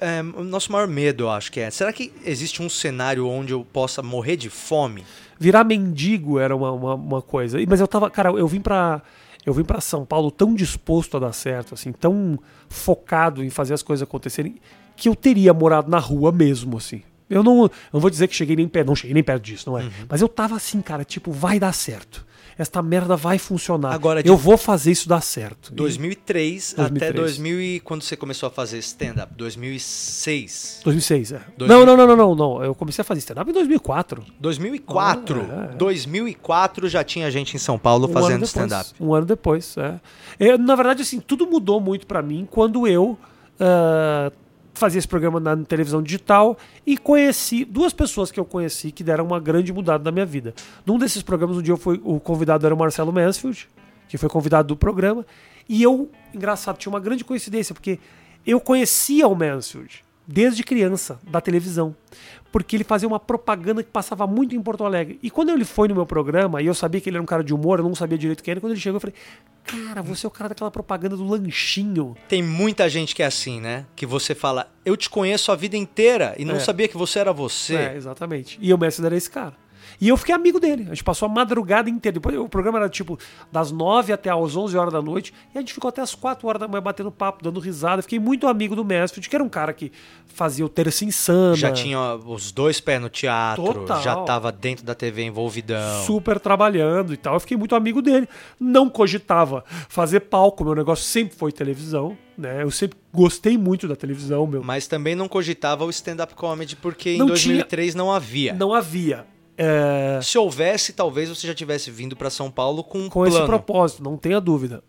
é, o nosso maior medo, eu acho que é. Será que existe um cenário onde eu possa morrer de fome? Virar mendigo era uma, uma, uma coisa. Mas eu tava, cara, eu vim pra. Eu vim para São Paulo tão disposto a dar certo, assim, tão focado em fazer as coisas acontecerem, que eu teria morado na rua mesmo, assim. Eu não, eu não vou dizer que cheguei nem perto, não cheguei nem perto disso, não é? Uhum. Mas eu tava assim, cara, tipo, vai dar certo. Esta merda vai funcionar. Agora, eu vou fazer isso dar certo. E- 2003, até 2003. 2000 e quando você começou a fazer stand-up? 2006. 2006, é. 2000. Não, não, não, não, não, não. Eu comecei a fazer stand-up em 2004. 2004. Ah, é. 2004 já tinha gente em São Paulo Um fazendo stand-up. Um ano depois, é. Eu, na verdade, assim, tudo mudou muito pra mim quando eu ah, fazia esse programa na televisão digital e conheci duas pessoas que eu conheci que deram uma grande mudada na minha vida. Num desses programas, um dia eu fui, o convidado era o Marcelo Mansfield, que foi convidado do programa, e eu, engraçado, tinha uma grande coincidência, porque eu conhecia o Mansfield desde criança, da televisão. Porque ele fazia uma propaganda que passava muito em Porto Alegre. E quando ele foi no meu programa, e eu sabia que ele era um cara de humor, eu não sabia direito quem era, quando ele chegou, eu falei: Cara, você é o cara daquela propaganda do lanchinho. Tem muita gente que é assim, né? Que você fala, eu te conheço a vida inteira e não É. sabia que você era você. É, exatamente. E o Messi era esse cara. E eu fiquei amigo dele. A gente passou a madrugada inteira. Depois, o programa era tipo das 9 até as 11 horas da noite. E a gente ficou até as 4 horas da manhã batendo papo, dando risada. Fiquei muito amigo do Mansfield, que era um cara que fazia o Terça Insana. Já tinha os dois pés no teatro, Total. já tava dentro da TV envolvidão. super trabalhando e tal. Eu fiquei muito amigo dele. Não cogitava fazer palco, meu negócio sempre foi televisão, né? Eu sempre gostei muito da televisão, meu. Mas também não cogitava o stand-up comedy porque em Não 2003 não havia. Não havia. É, Se houvesse, talvez você já tivesse vindo pra São Paulo com um com plano. esse propósito, não tenha dúvida.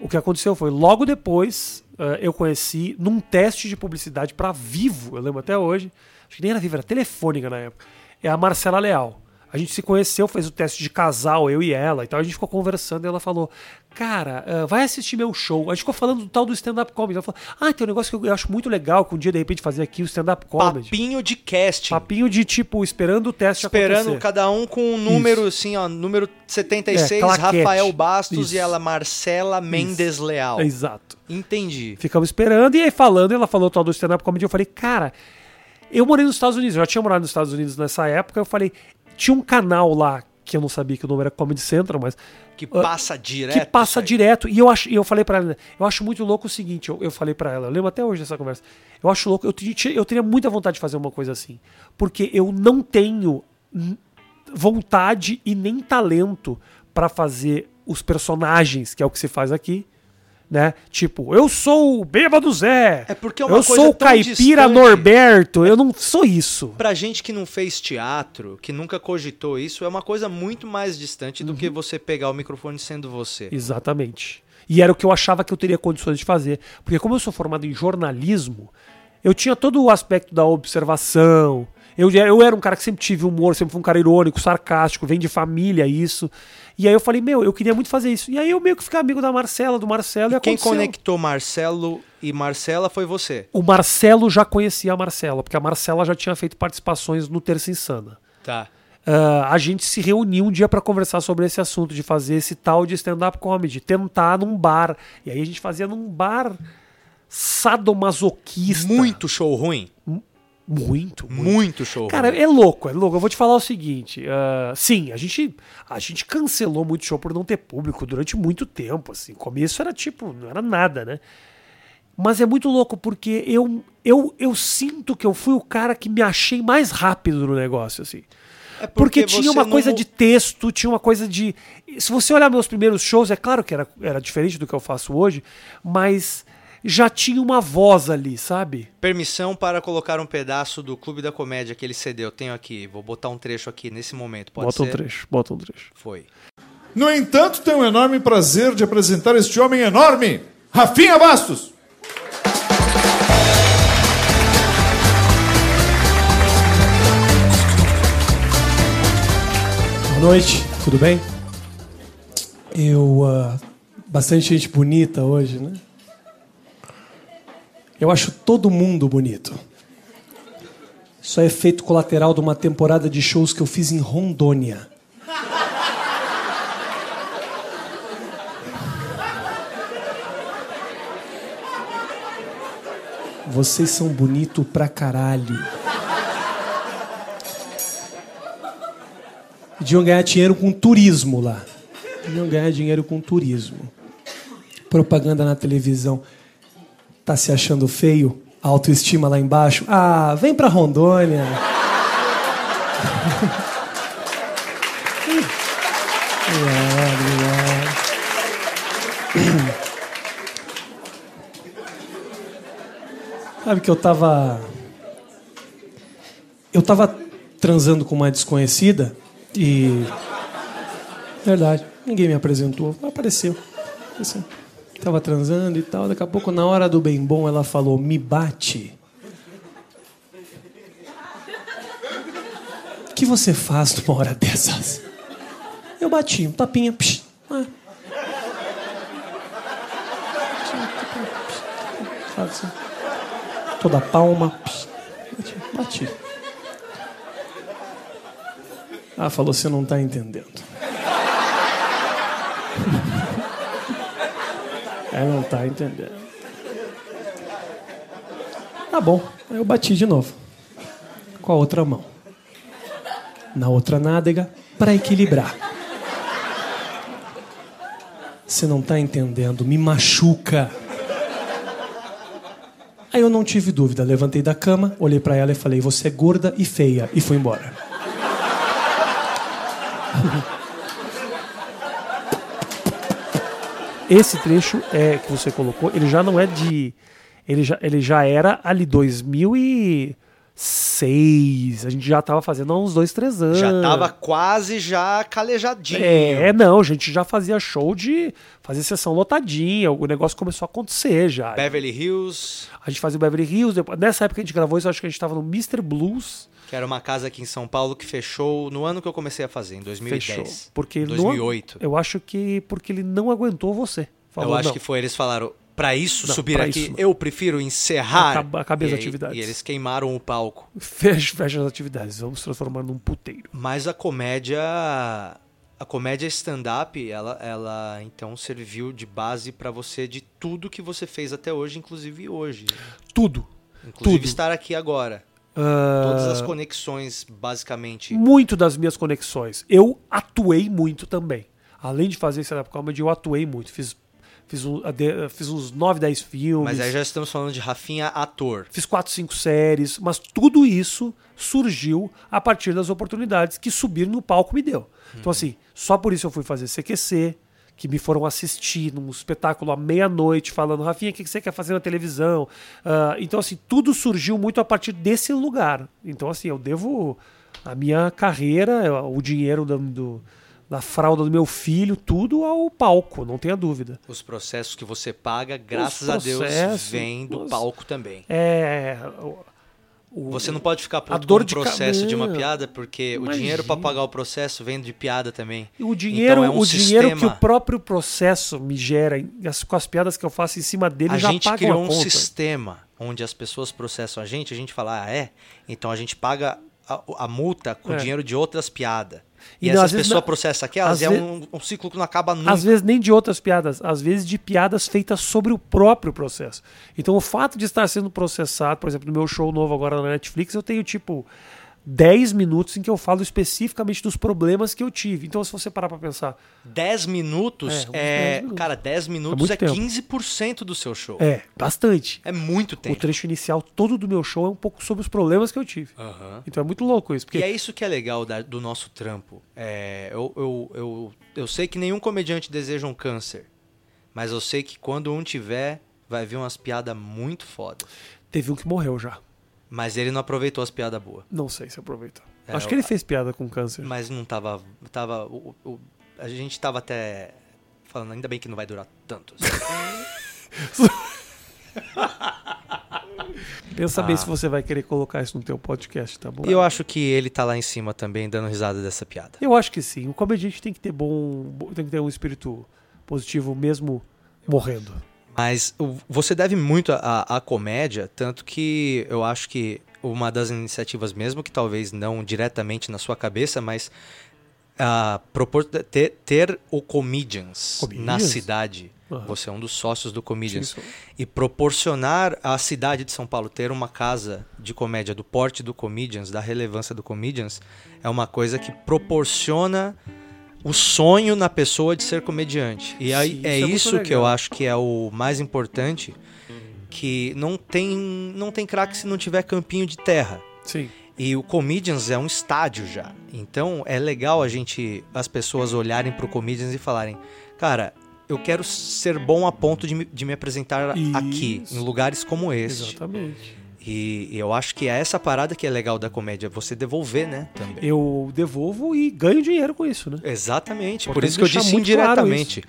O que aconteceu foi, logo depois, eh, eu conheci num teste de publicidade pra Vivo, eu lembro até hoje, acho que nem era Vivo, era telefônica na época, é a Marcela Leal. A gente se conheceu, fez o teste de casal, eu e ela e tal. A gente ficou conversando e ela falou: Cara, eh, vai assistir meu show. A gente ficou falando do tal do stand-up comedy. Ela falou: Ah, tem um negócio que eu acho muito legal que um dia de repente fazer aqui o stand-up comedy. Papinho de casting. Papinho de tipo, esperando o teste Esperando acontecer. cada um com um número, assim, ó, número 76, É. Rafael Bastos Isso. e ela Marcela Mendes Leal. Exato. Entendi. Ficamos esperando, e aí falando, ela falou tal do stand-up comedy, eu falei, cara, eu morei nos Estados Unidos, eu já tinha morado nos Estados Unidos nessa época, eu falei, tinha um canal lá, que eu não sabia que o nome era Comedy Central, mas Que passa direto. que passa direto, e eu, acho, eu falei pra ela, eu acho muito louco o seguinte, eu, eu falei pra ela, eu lembro até hoje dessa conversa, eu acho louco, eu, eu teria muita vontade de fazer uma coisa assim, porque eu não tenho vontade e nem talento pra fazer os personagens, que é o que se faz aqui, né? Tipo, eu sou o bêbado Zé. É porque é uma eu coisa sou o caipira distante. Norberto. Eu não sou isso. Pra gente que não fez teatro, que nunca cogitou isso, é uma coisa muito mais distante do Uhum. que você pegar o microfone sendo você. Exatamente. E era o que eu achava que eu teria condições de fazer. Porque como eu sou formado em jornalismo, eu tinha todo o aspecto da observação. Eu, eu era um cara que sempre tive humor, sempre fui um cara irônico, sarcástico, vem de família isso. E aí eu falei, meu, eu queria muito fazer isso. E aí eu meio que fiquei amigo da Marcela, do Marcelo, e, Quem aconteceu. conectou Marcelo e Marcela foi você. O Marcelo já conhecia a Marcela, porque a Marcela já tinha feito participações no Terça Insana. Tá. Ah, a gente se reuniu um dia pra conversar sobre esse assunto, de fazer esse tal de stand-up comedy, tentar num bar. E aí a gente fazia num bar sadomasoquista. Muito show ruim. Muito, muito. Muito show Cara, é louco, é louco. Eu vou te falar o seguinte: ah, sim, a gente, a gente cancelou muito show por não ter público durante muito tempo. Assim, começo era tipo, não era nada, né? Mas é muito louco porque eu, eu, eu sinto que eu fui o cara que me achei mais rápido no negócio, assim. É Porque, você tinha uma coisa de texto, tinha uma coisa de. Se você olhar meus primeiros shows, é claro que era, era diferente do que eu faço hoje, mas já tinha uma voz ali, sabe? Permissão para colocar um pedaço do Clube da Comédia que ele cedeu. Tenho aqui, vou botar um trecho aqui nesse momento. Pode bota ser? um trecho, bota um trecho. Foi. No entanto, tenho o enorme prazer de apresentar este homem enorme, Rafinha Bastos. Boa noite, tudo bem? Eu. ah, bastante gente bonita hoje, né? Eu acho todo mundo bonito. Isso é efeito colateral de uma temporada de shows que eu fiz em Rondônia. Vocês são bonito pra caralho. Deviam ganhar dinheiro com turismo lá. Deviam ganhar dinheiro com turismo. Propaganda na televisão. Tá se achando feio? Autoestima lá embaixo? Ah, vem pra Rondônia. obrigado, [LAUGHS] obrigado. Sabe que eu tava. Eu tava transando com uma desconhecida e. Verdade, ninguém me apresentou. Apareceu. Apareceu. Tava transando e tal. Daqui a pouco, na hora do bem bom, ela falou: Me bate. O que você faz numa hora dessas? Eu bati, um tapinha. Psh, ah. Assim? Toda palma. Psh, bati, bati. Ah, falou, você não tá entendendo. É, não tá entendendo. Tá bom, eu bati de novo. Com a outra mão. Na outra nádega, para equilibrar. Você não tá entendendo, me machuca. Aí eu não tive dúvida, levantei da cama, olhei para ela e falei: "Você é gorda e feia" e fui embora. [LAUGHS] Esse trecho é que você colocou, ele já não é de. Ele já, ele já era ali 2006. A gente já tava fazendo há uns dois, três anos. Já tava quase já calejadinho. É, não, a gente já fazia show de fazer sessão lotadinha, o negócio começou a acontecer já. Beverly Hills, A gente fazia o Beverly Hills, nessa época que a gente gravou isso, acho que a gente tava no Mr. Blues. Que era uma casa aqui em São Paulo que fechou no ano que eu comecei a fazer, em 2010. Fechou. Porque no- 2008. eu acho que porque ele não aguentou você. Falou, eu acho não. que foi, eles falaram, pra isso Não, subir aqui, isso eu prefiro encerrar. Acaba- acabe as E aí- atividades. E eles queimaram o palco. Fecha, fecha as atividades, vamos transformar num puteiro. Mas a comédia. A comédia stand-up, ela, ela então serviu de base pra você de tudo que você fez até hoje, inclusive hoje. Tudo. Inclusive Tudo. estar aqui agora. Ah, Todas as conexões, basicamente. muito das minhas conexões. Eu atuei muito também. Além de fazer stand-up comedy, eu atuei muito. Fiz, fiz, um- fiz uns 9, 10 filmes. Mas aí já estamos falando de Rafinha ator. Fiz 4, 5 séries. Mas tudo isso surgiu a partir das oportunidades que subir no palco me deu. Então, assim, só por isso eu fui fazer CQC, que me foram assistir num espetáculo à meia-noite, falando, Rafinha, o que você quer fazer na televisão? Ah, então, assim, tudo surgiu muito a partir desse lugar. Então, assim, eu devo a minha carreira, o dinheiro do, do- da fralda do meu filho, tudo ao palco, não tenha dúvida. Os processos que você paga, graças a Deus, vêm do palco também. É. o- o- Você não pode ficar puto com o ca- processo de uma piada, porque o Imagina. dinheiro para pagar o processo vem de piada também. O dinheiro, Então é um o dinheiro que sistema. o próprio processo me gera, as- com as piadas que eu faço em cima dele, a já gente pagam criou um conta. sistema onde as pessoas processam a gente, a gente fala, ah, é? Então a gente paga a, a multa com É. dinheiro de outras piadas. E, E não, às essas vezes pessoas não- processam aquelas e é ve- um, um ciclo que não acaba nunca. Às vezes nem de outras piadas, às vezes de piadas feitas sobre o próprio processo. Então o fato de estar sendo processado, por exemplo, no meu show novo agora na Netflix, eu tenho tipo 10 minutos em que eu falo especificamente dos problemas que eu tive. Então se você parar pra pensar, 10 minutos É, é. 10 minutos. Cara, 10 minutos muito é, tempo. 15% do seu show. é, bastante. É muito O tempo. trecho inicial todo do meu show é um pouco sobre os problemas que eu tive. Aham. Então é muito louco isso, porque E é isso que é legal da- do nosso trampo. É, eu, eu, eu, eu sei que nenhum comediante deseja um câncer. Mas eu sei que quando um tiver, vai vir umas piadas muito foda. teve um que morreu já. Mas ele não aproveitou as piadas boas. Não sei se aproveitou. É, Acho que ele fez piada com câncer. Mas não tava. tava o, o- a gente tava até falando, ainda bem que não vai durar tanto. [LAUGHS] Pensa Ah. bem se você vai querer colocar isso no teu podcast, tá bom? eu acho que ele tá lá em cima também, dando risada dessa piada. Eu acho que sim. O comediante tem que ter bom, bo- tem que ter um espírito positivo mesmo morrendo. Mas você deve muito à comédia, tanto que eu acho que uma das iniciativas, mesmo que talvez não diretamente na sua cabeça, mas ah, propor, ter, ter o Comedians, na Comedians? cidade. Aham. Você é um dos sócios do Comedians. Sim. E proporcionar à cidade de São Paulo ter uma casa de comédia do porte do Comedians, da relevância do Comedians, é uma coisa que proporciona o sonho na pessoa de ser comediante. E aí Sim, é isso é isso que eu acho que é o mais importante, que não tem não tem craque se não tiver campinho de terra. Sim. E o Comedians é um estádio já. Então é legal a gente, as pessoas olharem pro Comedians e falarem: Cara, eu quero ser bom a ponto de me, de me apresentar aqui, Isso. em lugares como este. Exatamente. E, eu acho que é essa parada que é legal da comédia, você devolver, né? Também. Eu devolvo e ganho dinheiro com isso, né? Exatamente. Por isso que eu disse muito claro indiretamente.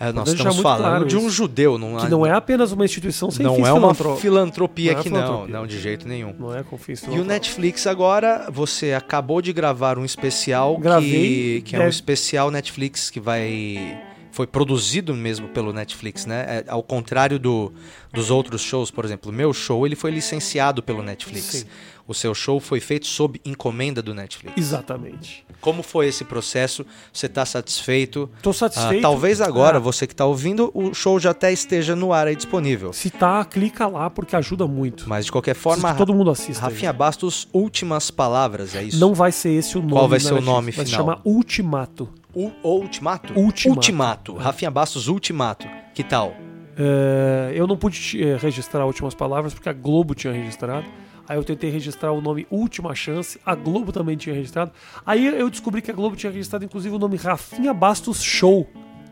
É, nós estamos falando claro de um judeu, não, Que não é apenas uma instituição sem não é uma filantro- filantropia Não é aqui, não. filantropia. Não, de jeito nenhum. Não é com fins E o. Netflix agora, você acabou de gravar um especial Gravei, que, que é um especial Netflix que vai foi produzido mesmo pelo Netflix, né? É, ao contrário do, dos outros shows, por exemplo, o meu show ele foi licenciado pelo Netflix. Sim. O seu show foi feito sob encomenda do Netflix. Exatamente. Como foi esse processo? Você está satisfeito? Tô Ah, satisfeito. talvez agora, Ah, você que está ouvindo, o show já até esteja no ar aí disponível. Se tá, clica lá porque ajuda muito. Mas de qualquer forma, todo mundo assista. Rafinha isso. Bastos, últimas palavras, é isso? Não vai ser esse o nome. Qual vai ser o Netflix, nome vai se final? chamar Ultimato. O, o Ultimato? Ultimato. Ultimato. Rafinha Bastos, Ultimato. Que tal? É, eu não pude eh, registrar últimas palavras porque a Globo tinha registrado. Aí eu tentei registrar o nome Última Chance, a Globo também tinha registrado. Aí eu descobri que a Globo tinha registrado inclusive o nome Rafinha Bastos Show.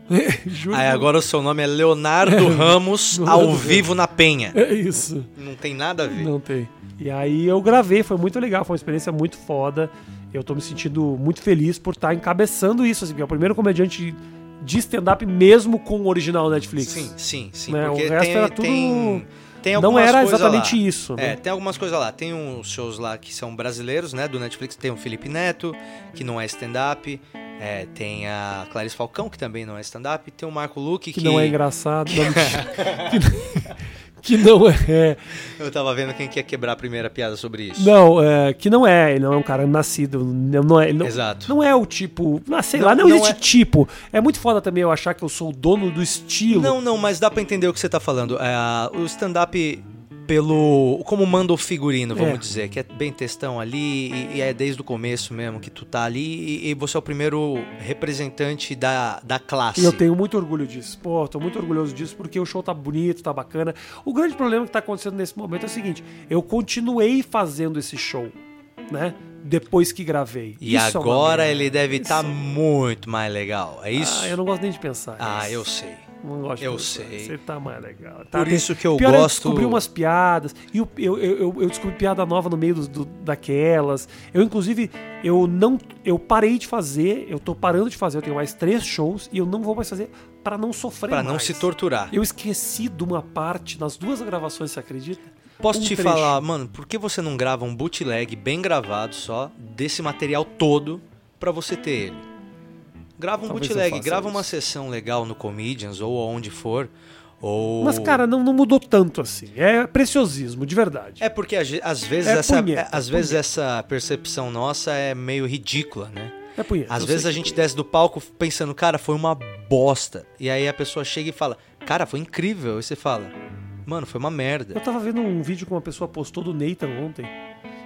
[LAUGHS] Aí agora o seu nome é Leonardo Ramos, Leonardo [LAUGHS] ao vivo na Penha. É isso. Não tem nada a ver. Não tem. E aí eu gravei, foi muito legal, foi uma experiência muito foda. Eu tô me sentindo muito feliz por estar encabeçando isso, assim, porque é o primeiro comediante de stand-up mesmo com o original Netflix. Sim, sim, sim. Né, o resto tem, era tudo- tem, tem Não era exatamente lá. isso, né? É, tem algumas coisas lá. Tem uns shows lá que são brasileiros, né? Do Netflix. Tem o Felipe Neto, que não é stand-up. É, tem a Clarice Falcão, que também não é stand-up. Tem o Marco Luque, que, Que não é engraçado. Não. [LAUGHS] [LAUGHS] que, não é. Eu tava vendo quem quer quebrar a primeira piada sobre isso. Não, é, que não é, ele não é um cara nascido, não, não é, não, Exato. não é o tipo, ah, sei Não- lá, não, não existe é- tipo. É muito foda também eu achar que eu sou o dono do estilo. Não, não, mas dá pra entender o que você tá falando. É, o stand-up pelo. Como manda o figurino, vamos É. dizer, que é bem textão ali, e, e é desde o começo mesmo que tu tá ali, e, e você é o primeiro representante da, da classe. E eu tenho muito orgulho disso. Pô, tô muito orgulhoso disso porque o show tá bonito, tá bacana. O grande problema que tá acontecendo nesse momento é o seguinte: eu continuei fazendo esse show, né? depois que gravei. E Isso é agora merda. ele deve estar muito mais legal. É isso? Ah, eu não gosto nem de pensar. Ah, nisso. eu sei. Não gosto eu sei. Você tá mais legal. Por Tá, tem- isso que eu Pior é eu gosto- descobri umas piadas. E eu, eu, eu, eu descobri piada nova no meio dos- do, daquelas. Eu, inclusive, eu não. Eu parei de fazer. Eu tô parando de fazer. Eu tenho mais três shows e eu não vou mais fazer para não sofrer Pra não mais. se torturar. Eu esqueci de uma parte nas duas gravações, você acredita? Posso Um te trecho. falar, mano, por que você não grava um bootleg bem gravado só desse material todo pra você ter ele? Grava um Talvez bootleg, grava isso. uma sessão legal no Comedians ou onde for. Ou... Mas, cara, não, não mudou tanto assim. É preciosismo, de verdade. É porque às vezes, É essa, punheta, é- às vezes essa percepção nossa é meio ridícula, né? É punheta. Às vezes a gente desce do palco pensando, cara, foi uma bosta. E aí a pessoa chega e fala, cara, foi incrível. E você fala, mano, foi uma merda. Eu tava vendo um vídeo que uma pessoa postou do Nathan ontem,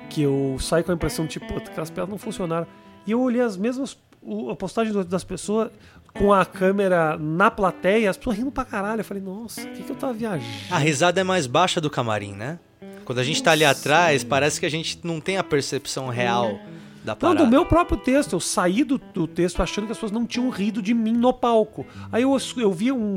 que eu saí com a impressão de, tipo, "Puta, aquelas piadas não funcionaram. E eu olhei as mesmas o- a postagem das pessoas com a câmera na plateia, as pessoas rindo pra caralho. Eu falei, nossa, o que, que eu tava viajando? A risada é mais baixa do camarim, né? Quando a gente tá ali atrás, parece que a gente não tem a percepção real da Não, parada. do meu próprio texto. Eu saí do, do texto achando que as pessoas não tinham rido de mim no palco. Aí eu, eu vi um,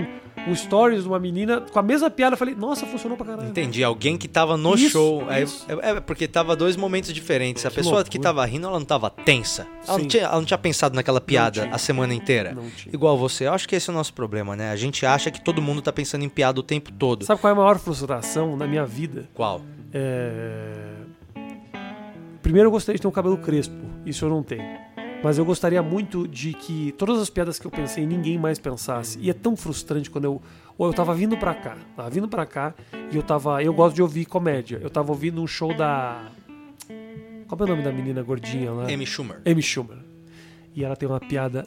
um stories de uma menina com a mesma piada. Eu falei, nossa, funcionou pra caralho. Entendi, alguém que tava no Isso, show. É, isso. é- é porque tava dois momentos diferentes. A Que pessoa que loucura. tava rindo, ela não tava tensa. Ela não, tinha, ela não tinha pensado naquela piada a semana inteira. Igual você. Eu acho que esse é o nosso problema, né? A gente acha que todo mundo tá pensando em piada o tempo todo. Sabe qual é a maior frustração na minha vida? Qual? É... Primeiro eu gostaria de ter um cabelo crespo, isso eu não tenho. Mas eu gostaria muito de que todas as piadas que eu pensei ninguém mais pensasse. E é tão frustrante quando eu. Ou eu tava vindo pra cá, tava vindo pra cá e eu tava. Eu gosto de ouvir comédia. Eu tava ouvindo um show da. Qual é o nome da menina gordinha lá? Amy Schumer. Amy Schumer. E ela tem uma piada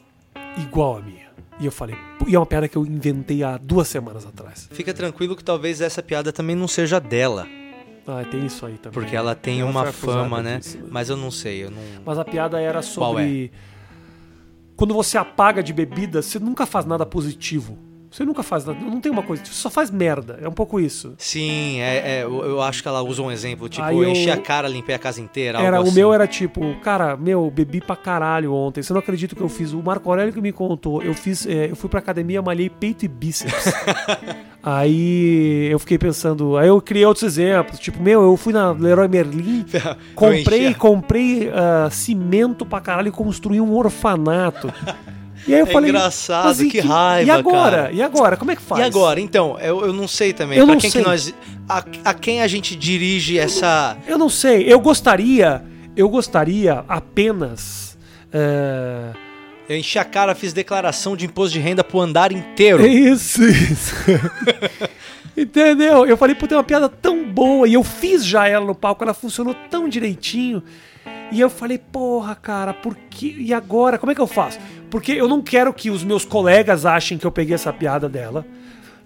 igual a minha. E eu falei, e é uma piada que eu inventei há duas semanas atrás. Fica tranquilo que talvez essa piada também não seja dela. Ah, tem isso aí também. Porque ela tem Ela uma fama, né? disso, né? Mas eu não sei, eu não. Mas a piada era Qual sobre. Quando você apaga de bebida, você nunca faz nada positivo. Você nunca faz nada. Não tem uma coisa. Você só faz merda. É um pouco isso. Sim, é, é, eu eu acho que ela usa um exemplo, tipo, Aí eu enchi a cara, limpei a casa inteira. Era, o assim. meu era tipo, cara, meu, bebi pra caralho ontem. Você não acredita que eu fiz? O Marco Aurélio que me contou. Eu fiz. é, eu fui pra academia, malhei peito e bíceps. [LAUGHS] aí eu fiquei pensando. Aí eu criei outros exemplos. Tipo, meu, eu fui na Leroy Merlin. [LAUGHS] Comprei, comprei ah, cimento pra caralho e construí um orfanato. [LAUGHS] E aí eu É falei. engraçado, "Mas e que raiva, E agora? cara." E agora? Como é que faz? E agora? Então, eu, eu não sei também. Eu pra quem sei. que nós. A, a quem a gente dirige essa. Eu não sei. Eu gostaria. Eu gostaria apenas. eh, Eu enchi a cara, fiz declaração de imposto de renda pro andar inteiro. É Isso, isso. [LAUGHS] Entendeu? Eu falei, pô, tem uma piada tão boa. E eu fiz já ela no palco, ela funcionou tão direitinho. E eu falei, porra, cara, por que. E agora? Como é que eu faço? Porque eu não quero que os meus colegas achem que eu peguei essa piada dela.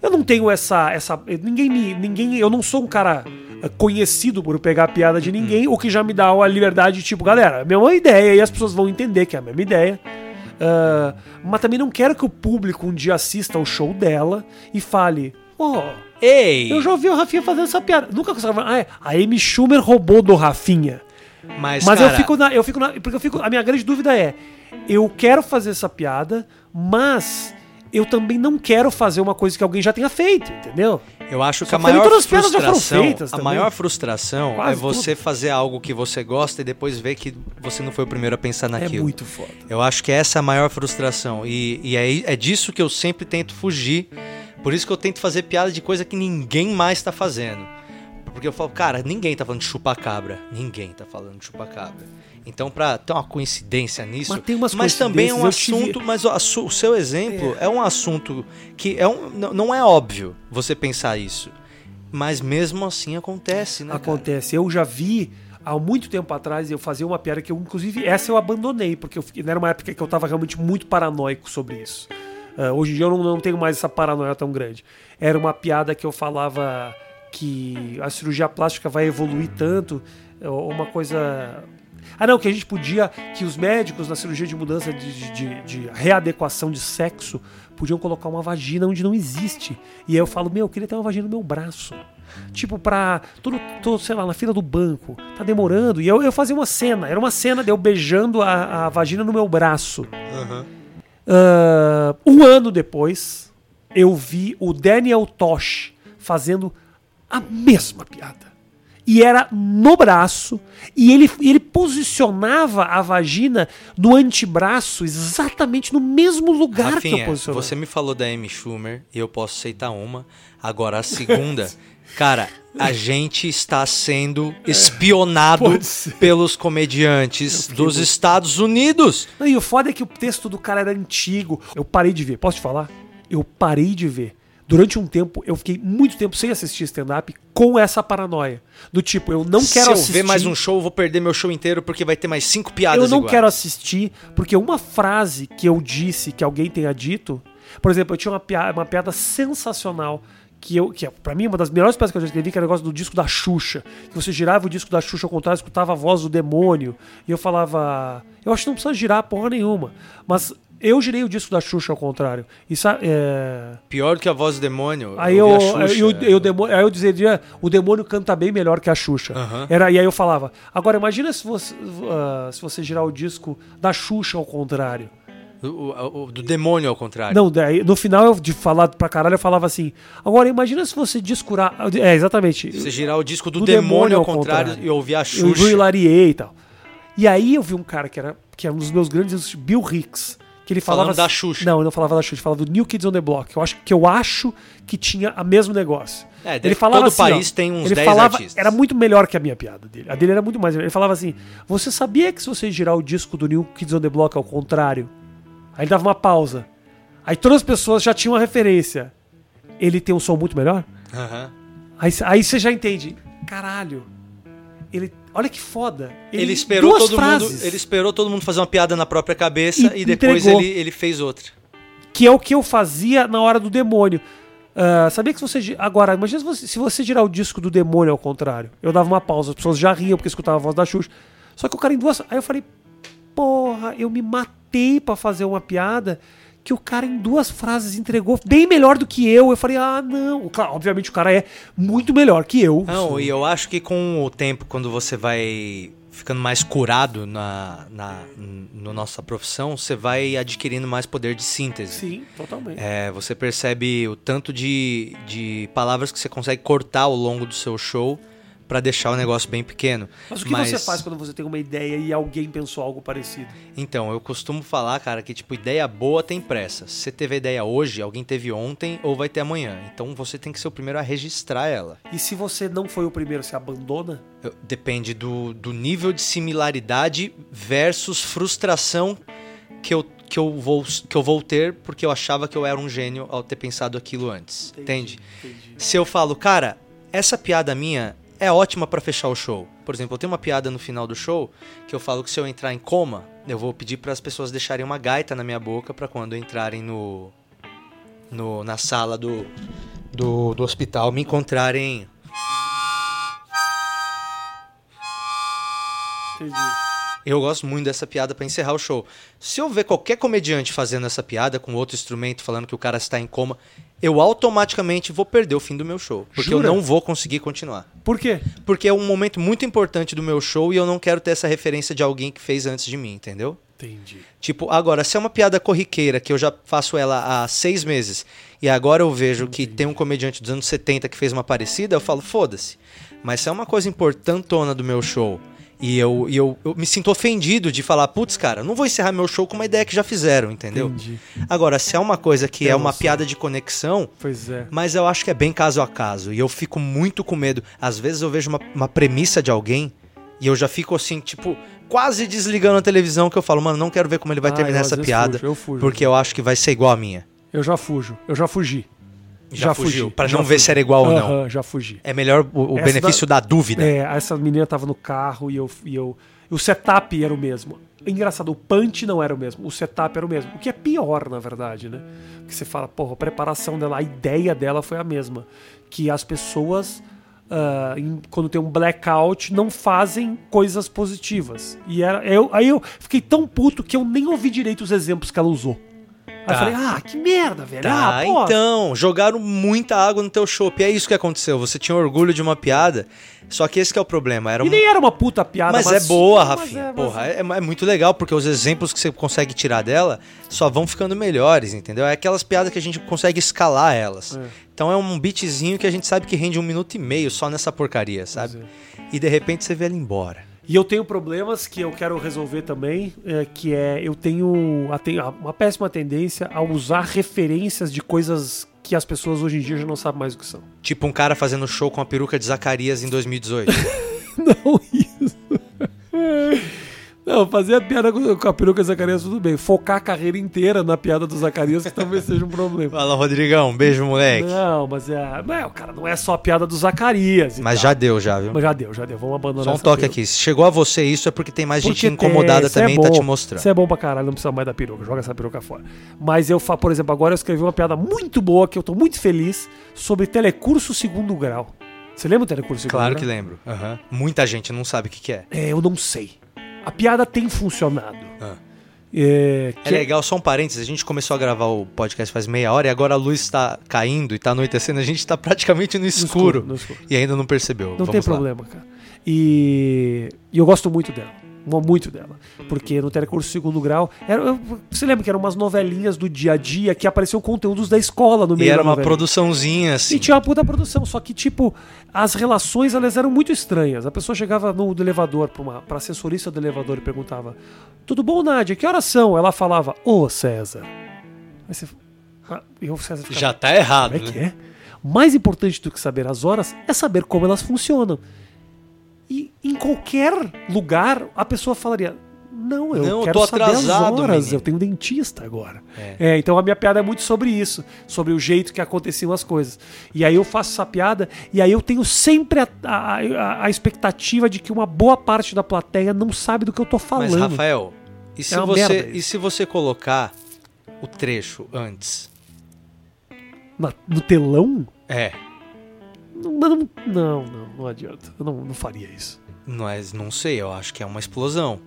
Eu não tenho essa. essa ninguém me. Ninguém, eu não sou um cara eh, conhecido por pegar a piada de ninguém, o que já me dá a liberdade de, tipo, galera, é a mesma ideia, e as pessoas vão entender que é a mesma ideia. Ah, mas também não quero que o público um dia assista ao show dela e fale: Ó, Ei! eu já ouvi o Rafinha fazendo essa piada. Nunca vai falar, ah, é, a Amy Schumer roubou do Rafinha. Mas, Mas cara, eu fico na. Eu fico na. Porque eu fico. A minha grande dúvida é: eu quero fazer essa piada, mas eu também não quero fazer uma coisa que alguém já tenha feito, entendeu? Eu acho que Só a maior todas as piadas já foram frustração, feitas a maior frustração Quase é você fazer algo que você gosta e depois ver que você não foi o primeiro a pensar naquilo. É muito foda. Eu acho que essa é a maior frustração e, e é, é disso que eu sempre tento fugir. Por isso que eu tento fazer piada de coisa que ninguém mais tá fazendo. Porque eu falo, cara, ninguém tá falando de chupacabra. Ninguém tá falando de chupacabra. Então, pra ter uma coincidência nisso. Mas tem umas também é um assunto. Mas o, o seu exemplo é. um assunto que é um, não- é óbvio você pensar isso. Mas mesmo assim acontece, né? cara? Acontece. Eu já vi há muito tempo atrás eu fazia uma piada que eu, inclusive, essa eu abandonei, porque eu fiquei, era uma época que eu tava realmente muito paranoico sobre isso. Ah, hoje em dia eu não, não tenho mais essa paranoia tão grande. Era uma piada que eu falava que a cirurgia plástica vai evoluir tanto, ou uma coisa. Ah, não, que a gente podia. Que os médicos na cirurgia de mudança de, de, de- de readequação de sexo podiam colocar uma vagina onde não existe. E aí eu falo, meu, eu queria ter uma vagina no meu braço. Tipo, pra. Tô, no- tô, sei lá, na fila do banco, tá demorando. E eu, eu fazia uma cena, era uma cena de eu beijando a, a vagina no meu braço. Ah, um ano depois, eu vi o Daniel Tosh fazendo a mesma piada. E era no braço, e ele, ele posicionava a vagina no antebraço exatamente no mesmo lugar que eu Rafinha, posicionava. você me falou da Amy Schumer e eu posso aceitar uma. Agora a segunda, [LAUGHS] cara, a gente está sendo espionado É, pelos comediantes dos Estados Unidos. Não, e o foda é que o texto do cara era antigo. Eu parei de ver. Posso te falar? Eu parei de ver. Durante um tempo, eu fiquei muito tempo sem assistir stand-up com essa paranoia. Do tipo, eu não Se quero eu assistir. ver mais um show, eu vou perder meu show inteiro porque vai ter mais cinco piadas eu não iguais. quero assistir, porque uma frase que eu disse que alguém tenha dito. Por exemplo, eu tinha uma piada, uma piada sensacional. Que, eu, que é, pra mim, uma das melhores piadas que eu já escrevi, que era o negócio do disco da Xuxa. Que você girava o disco da Xuxa ao contrário, escutava a voz do demônio. E eu falava. Eu acho que não precisa girar porra nenhuma. Mas eu girei o disco da Xuxa ao contrário. Isso é. Pior do que a voz do demônio. Aí eu, Xuxa. eu, eu demônio, aí eu dizia, o demônio canta bem melhor que a Xuxa. Aham. Era, e aí eu falava, agora imagina se você, ah, se você girar o disco da Xuxa ao contrário. O- o- o- do demônio ao contrário. Não, no final eu, de falar pra caralho, eu falava assim, agora imagina se você descurar... É, exatamente. Você girar o disco do, Do demônio, ao contrário, e ouvir a Eu Xuxa. hilariei e tal. E aí eu vi um cara que era, que era um dos meus grandes Bill Hicks. Que ele falava Falando da assim- Xuxa. Não, ele não falava da Xuxa, ele falava do New Kids on the Block. Eu acho que eu acho que tinha o mesmo negócio. É, ele falava todo assim, país ó, tem uns ele 10 falava, artistas. Era muito melhor que a minha piada dele. A dele era muito mais. Ele falava assim: Você sabia que se você girar o disco do New Kids on the Block ao contrário, aí ele dava uma pausa. Aí todas as pessoas já tinham uma referência. Ele tem um som muito melhor? Aham. Aí, aí você já entende. Caralho. Ele, olha que foda. Ele, esperou duas todo frases, mundo. Ele esperou todo mundo fazer uma piada na própria cabeça E e, depois entregou. ele, ele fez outra. Que é o que eu fazia na hora do demônio. Ah, sabia que se você. Agora, imagina se você, se você girar o disco do demônio ao contrário. Eu dava uma pausa, as pessoas já riam porque escutavam a voz da Xuxa. Só que o cara em duas. Aí eu falei, porra, eu me matei pra fazer uma piada que o cara em duas frases entregou bem melhor do que eu. Eu falei, ah, não. Claro, obviamente o cara é muito melhor que eu. Não, e eu acho que com o tempo, quando você vai ficando mais curado na, na no nossa profissão, você vai adquirindo mais poder de síntese. Sim, totalmente. É, você percebe o tanto de, de palavras que você consegue cortar ao longo do seu show pra deixar o negócio bem pequeno. Mas o que você faz quando você tem uma ideia e alguém pensou algo parecido? Então, eu costumo falar, cara, que tipo, ideia boa tem pressa. Se você teve a ideia hoje, alguém teve ontem ou vai ter amanhã. Então você tem que ser o primeiro a registrar ela. E se você não foi o primeiro, você abandona? Depende do, do nível de similaridade versus frustração que eu, que, eu vou, que eu vou ter porque eu achava que eu era um gênio ao ter pensado aquilo antes. Entende? Entendi. Se eu falo, cara, essa piada minha é ótima pra fechar o show. Por exemplo, eu tenho uma piada no final do show que eu falo que se eu entrar em coma, eu vou pedir para as pessoas deixarem uma gaita na minha boca pra quando entrarem no, no na sala do, do, do hospital me encontrarem. Entendi. Eu gosto muito dessa piada pra encerrar o show. Se eu ver qualquer comediante fazendo essa piada com outro instrumento falando que o cara está em coma, eu automaticamente vou perder o fim do meu show, porque Jura? eu não vou conseguir continuar. Por quê? Porque é um momento muito importante do meu show e eu não quero ter essa referência de alguém que fez antes de mim, entendeu? Entendi. Tipo, agora, se é uma piada corriqueira, que eu já faço ela há seis meses, e agora eu vejo que tem um comediante dos anos 70 que fez uma parecida, eu falo, foda-se. Mas se é uma coisa importantona do meu show, e eu, e eu, eu me sinto ofendido de falar, putz, cara, eu não vou encerrar meu show com uma ideia que já fizeram, entendeu? Entendi. Agora, se é uma coisa que Tem é uma noção. piada de conexão, Pois é. mas eu acho que é bem caso a caso. E eu fico muito com medo. Às vezes eu vejo uma, uma premissa de alguém e eu já fico assim, tipo, quase desligando a televisão que eu falo, mano, não quero ver como ele vai Ah, terminar eu essa piada. fujo, eu fujo. Porque eu acho que vai ser igual a minha. Eu já fujo. Eu já fugi. Já, fugiu. Pra Já não ver fugi. se era igual ou não. Já fugi. É melhor o, o benefício da, dúvida. É, essa menina tava no carro e eu. E eu o setup era o mesmo. Engraçado, o punch não era o mesmo, o setup era o mesmo. O que é pior, na verdade, né? Porque você fala, porra, a preparação dela, a ideia dela foi a mesma. Que as pessoas ah, em- quando tem um blackout, não fazem coisas positivas. E era, eu, aí eu fiquei tão puto que eu nem ouvi direito os exemplos que ela usou. Aí eu Tá. falei, ah, que merda, velho. Tá, ah, pô. então, jogaram muita água no teu chopp. E é isso que aconteceu. Você tinha orgulho de uma piada, só que esse que é o problema. Era E um... nem era uma puta piada, Mas, é boa, mas Rafinha. é- mas Porra, é, é muito legal, porque os exemplos que você consegue tirar dela só vão ficando melhores, entendeu? É aquelas piadas que a gente consegue escalar elas. Então é um beatzinho que a gente sabe que rende um minuto e meio só nessa porcaria, sabe? E de repente você vê ela embora. E eu tenho problemas que eu quero resolver também, é, que é eu tenho uma péssima tendência a usar referências de coisas que as pessoas hoje em dia já não sabem mais o que são. Tipo um cara fazendo show com a peruca de Zacarias em 2018. [LAUGHS] Não isso. Não, fazer a piada com com a peruca do Zacarias, tudo bem. Focar a carreira inteira na piada do Zacarias, que talvez seja um problema. Fala, Rodrigão. Beijo, moleque. Não, mas é. Não, cara, não é só a piada do Zacarias. e Mas tal. já deu, já, viu? Mas já deu, já deu. Vamos abandonar Só um essa toque peruca. aqui. Se chegou a você isso é porque tem mais gente Porque incomodada tem, é também e tá bom. te mostrando. Isso é bom pra caralho, não precisa mais da peruca. Joga essa peruca fora. Mas eu, fa- por exemplo, agora eu escrevi uma piada muito boa, que eu tô muito feliz, sobre telecurso segundo grau. Você lembra do telecurso segundo Claro grau? que lembro. Aham. Muita gente não sabe o que, que é. É, eu não sei. A piada tem funcionado. Ah. É, É que- legal, só um parênteses, a gente começou a gravar o podcast faz meia hora e agora a luz tá caindo e tá anoitecendo, a gente tá praticamente no escuro. escuro, no escuro. E ainda não percebeu. Não Vamos tem lá. problema, cara. E, e eu gosto muito dela. Muito dela. Porque no Telecurso Segundo Grau. Era, eu- você lembra que eram umas novelinhas do dia a dia que apareciam conteúdos da escola no E meio era da uma novelinha. produçãozinha assim. E tinha uma puta produção, só que, tipo, as relações elas eram muito estranhas. A pessoa chegava no elevador pra, uma, pra assessorista do elevador e perguntava: Tudo bom, Nádia? Que horas são? Ela falava: Ô, César. Aí você. Ah, e o César ficava, Já tá errado, como é que né? é? Mais importante do que saber as horas é saber como elas funcionam. E em qualquer lugar a pessoa falaria: Não, eu Não, eu quero tô saber atrasado, as horas, menino." eu tenho dentista agora. É. É, então a minha piada é muito sobre isso, sobre o jeito que aconteciam as coisas. E aí eu faço essa piada e aí eu tenho sempre a, a- a- a expectativa de que uma boa parte da plateia não sabe do que eu tô falando. Mas, Rafael, e se, É você, e se você colocar o trecho antes? No telão? É, Não, não, não, não, adianta. Eu não, não faria isso. mas não sei, eu acho que é uma explosão.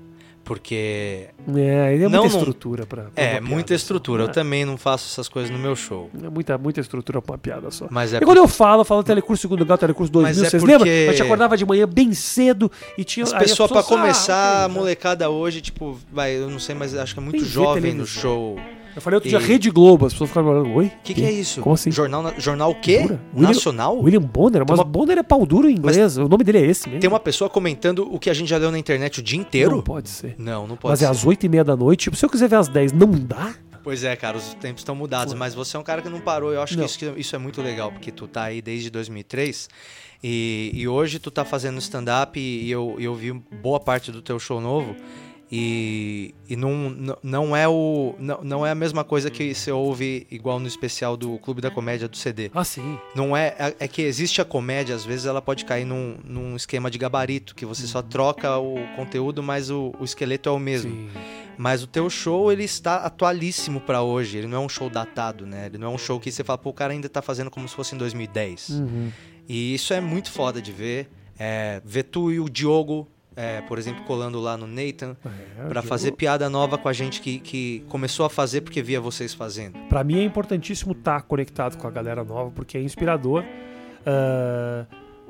Porque É, é muita Não, não- estrutura pra, pra é muita estrutura. só. Eu também não faço essas coisas no meu show. É muita, muita estrutura pra uma piada só. Mas é e quando eu falo, eu falo telecurso segundo grau, telecurso 2000, Mas é vocês porque- lembram? A gente acordava de manhã bem cedo e tinha... As pessoas, pra pessoas, ah, começar, a ok, tá. molecada hoje, tipo, vai, eu não sei, mas acho que é muito jovem no show. Eu falei outro E- dia Rede Globo, as pessoas ficaram falando, oi? O que, que é isso? Como assim? Jornal, na- jornal o quê? William- Nacional? William Bonner, mas uma- Bonner é pau duro em inglês, o nome dele é esse mesmo. Tem uma pessoa comentando o que a gente já leu na internet o dia inteiro? Não pode ser. Não, não pode Mas ser. é às oito e meia da noite, tipo, se eu quiser ver às 10, não dá? Pois é, cara, os tempos estão mudados, mas você é um cara que não parou. Eu acho Não. que isso, isso é muito legal, porque tu tá aí desde 2003 e, e hoje tu tá fazendo stand-up e, e eu, e eu vi boa parte do teu show novo e, e não, não- é o, não, não é a mesma coisa que você ouve igual no especial do Clube da Comédia do CD. Ah, sim. Não é, é, é que existe a comédia, às vezes ela pode cair num, num esquema de gabarito, que você só troca o conteúdo, mas o, o esqueleto é o mesmo. Sim. Mas o teu show, ele está atualíssimo pra hoje. Ele não é um show datado, né? Ele não é um show que você fala, pô, o cara ainda tá fazendo como se fosse em 2010. Uhum. E isso é muito foda de ver. É, ver tu e o Diogo, é, por exemplo, colando lá no Nathan, É, Diogo- fazer piada nova com a gente que, que começou a fazer porque via vocês fazendo. Pra mim é importantíssimo estar conectado com a galera nova, porque é inspirador. Ah,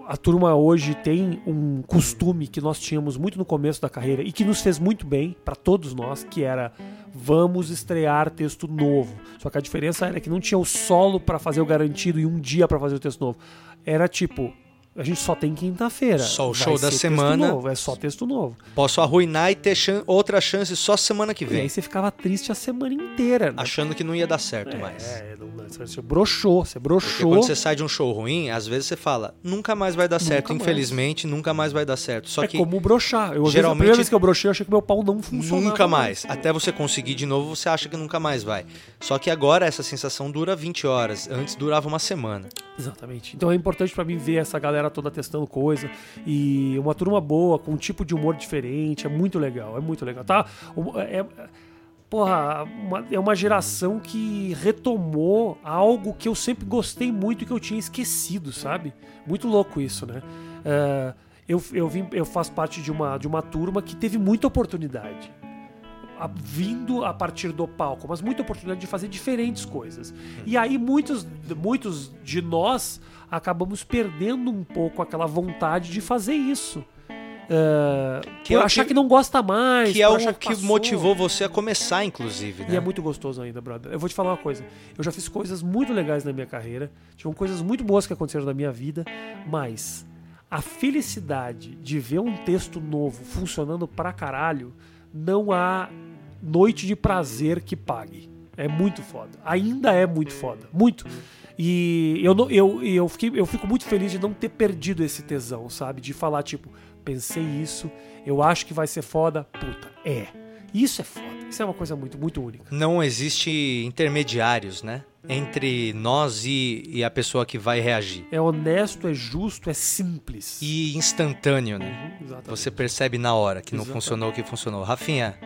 a turma hoje tem um costume que nós tínhamos muito no começo da carreira e que nos fez muito bem pra todos nós, que era vamos estrear texto novo. Só que a diferença era que não tinha o solo pra fazer o garantido e um dia pra fazer o texto novo. Era tipo, a gente só tem quinta-feira. Só o show da semana. novo, é só texto novo. Posso arruinar e ter chan- outra chance só semana que E vem. aí você ficava triste a semana inteira. Né? Achando que não ia dar certo mais. É, não, você broxou, você Porque broxou. quando você sai de um show ruim, às vezes você fala, nunca mais vai dar certo. mais. Infelizmente, nunca mais vai dar certo. Só é que como broxar. Eu, geralmente, a primeira vez que eu brochei, eu achei que meu pau não funcionava. nunca mais. Até você conseguir de novo, você acha que nunca mais vai. Só que agora essa sensação dura 20 horas. Antes durava uma semana. Exatamente. Então é importante pra mim ver essa galera toda testando coisa e uma turma boa, com um tipo de humor diferente. É muito legal, é muito legal. Tá? O- é- porra, uma- é uma geração que retomou algo que eu sempre gostei muito e que eu tinha esquecido, sabe? Muito louco isso, né? É, eu, eu, vim, eu faço parte de uma, de uma turma que teve muita oportunidade. a- vindo a partir do palco, mas muita oportunidade de fazer diferentes coisas. E aí muitos, muitos de nós acabamos perdendo um pouco aquela vontade de fazer isso. É, Que por é achar que- que, não gosta mais. Que é o que passou. motivou você a começar, inclusive, né? E é muito gostoso ainda, brother. Eu vou te falar uma coisa. Eu já fiz coisas muito legais na minha carreira, tiveram coisas muito boas que aconteceram na minha vida, mas a felicidade de ver um texto novo funcionando pra caralho, não há noite de prazer que pague. É muito foda. Ainda é muito foda. Muito. E eu, não, eu, eu, fiquei, eu fico muito feliz de não ter perdido esse tesão, sabe? De falar, tipo, pensei isso, eu acho que vai ser foda. Puta, é. Isso é foda. Isso é uma coisa muito, muito única. Não existe intermediários, né? Entre nós e, e a pessoa que vai reagir. É honesto, é justo, é simples. E instantâneo, né? Uhum, exatamente. Você percebe na hora que não Exatamente. funcionou, que funcionou. Rafinha,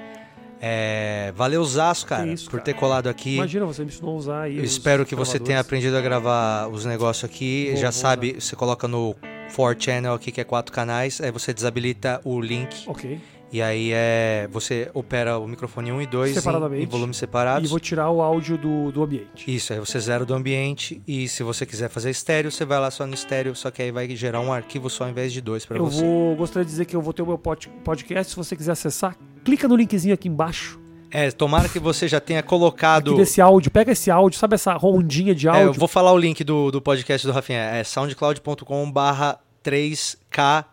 é... valeu zaço, cara, isso, por ter colado aqui. Imagina, você me ensinou a usar aí. Eu espero que você tenha aprendido a gravar os negócios aqui. Já sabe, você coloca no 4 Channel aqui, que é quatro canais, aí você desabilita o link. Ok. E aí é. Você opera o microfone 1 e 2 em, em volumes E separados. vou tirar o áudio do, do ambiente. Isso, aí você zera do ambiente e se você quiser fazer estéreo, você vai lá só no estéreo, só que aí vai gerar um arquivo só ao invés de dois pra Eu você. vou gostaria de dizer que eu vou ter o meu pod- podcast. Se você quiser acessar, clica no linkzinho aqui embaixo. É, tomara que você já tenha colocado. Aqui desse áudio. Pega esse áudio, sabe essa rondinha de É, áudio? eu vou falar o link do, do podcast do Rafinha. É soundcloud.com barra 3KJ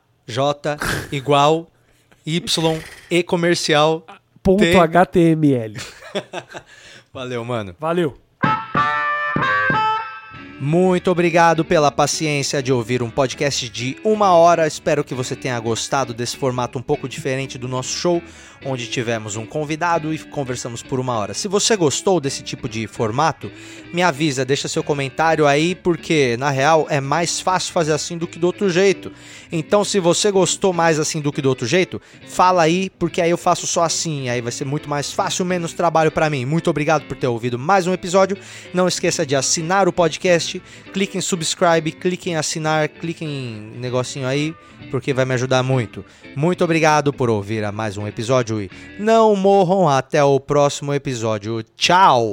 [LAUGHS] igual Y e comercial. Ponto T- HTML. [LAUGHS] Valeu, mano. Valeu. Muito obrigado pela paciência de ouvir um podcast de uma hora. Espero que você tenha gostado desse formato um pouco diferente do nosso show, onde tivemos um convidado e conversamos por uma hora. Se você gostou desse tipo de formato, me avisa, deixa seu comentário aí, porque na real é mais fácil fazer assim do que do outro jeito. Então, se você gostou mais assim do que do outro jeito, fala aí, porque aí eu faço só assim, aí vai ser muito mais fácil, menos trabalho pra mim. Muito obrigado por ter ouvido mais um episódio. Não esqueça de assinar o podcast, clique em subscribe, clique em assinar, clique em negocinho aí, porque vai me ajudar muito. Muito obrigado por ouvir a mais um episódio e não morram até o próximo episódio. Tchau!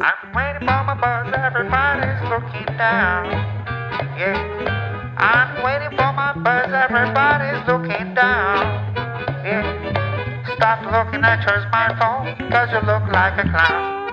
Stop looking at your smartphone, cause you look like a clown.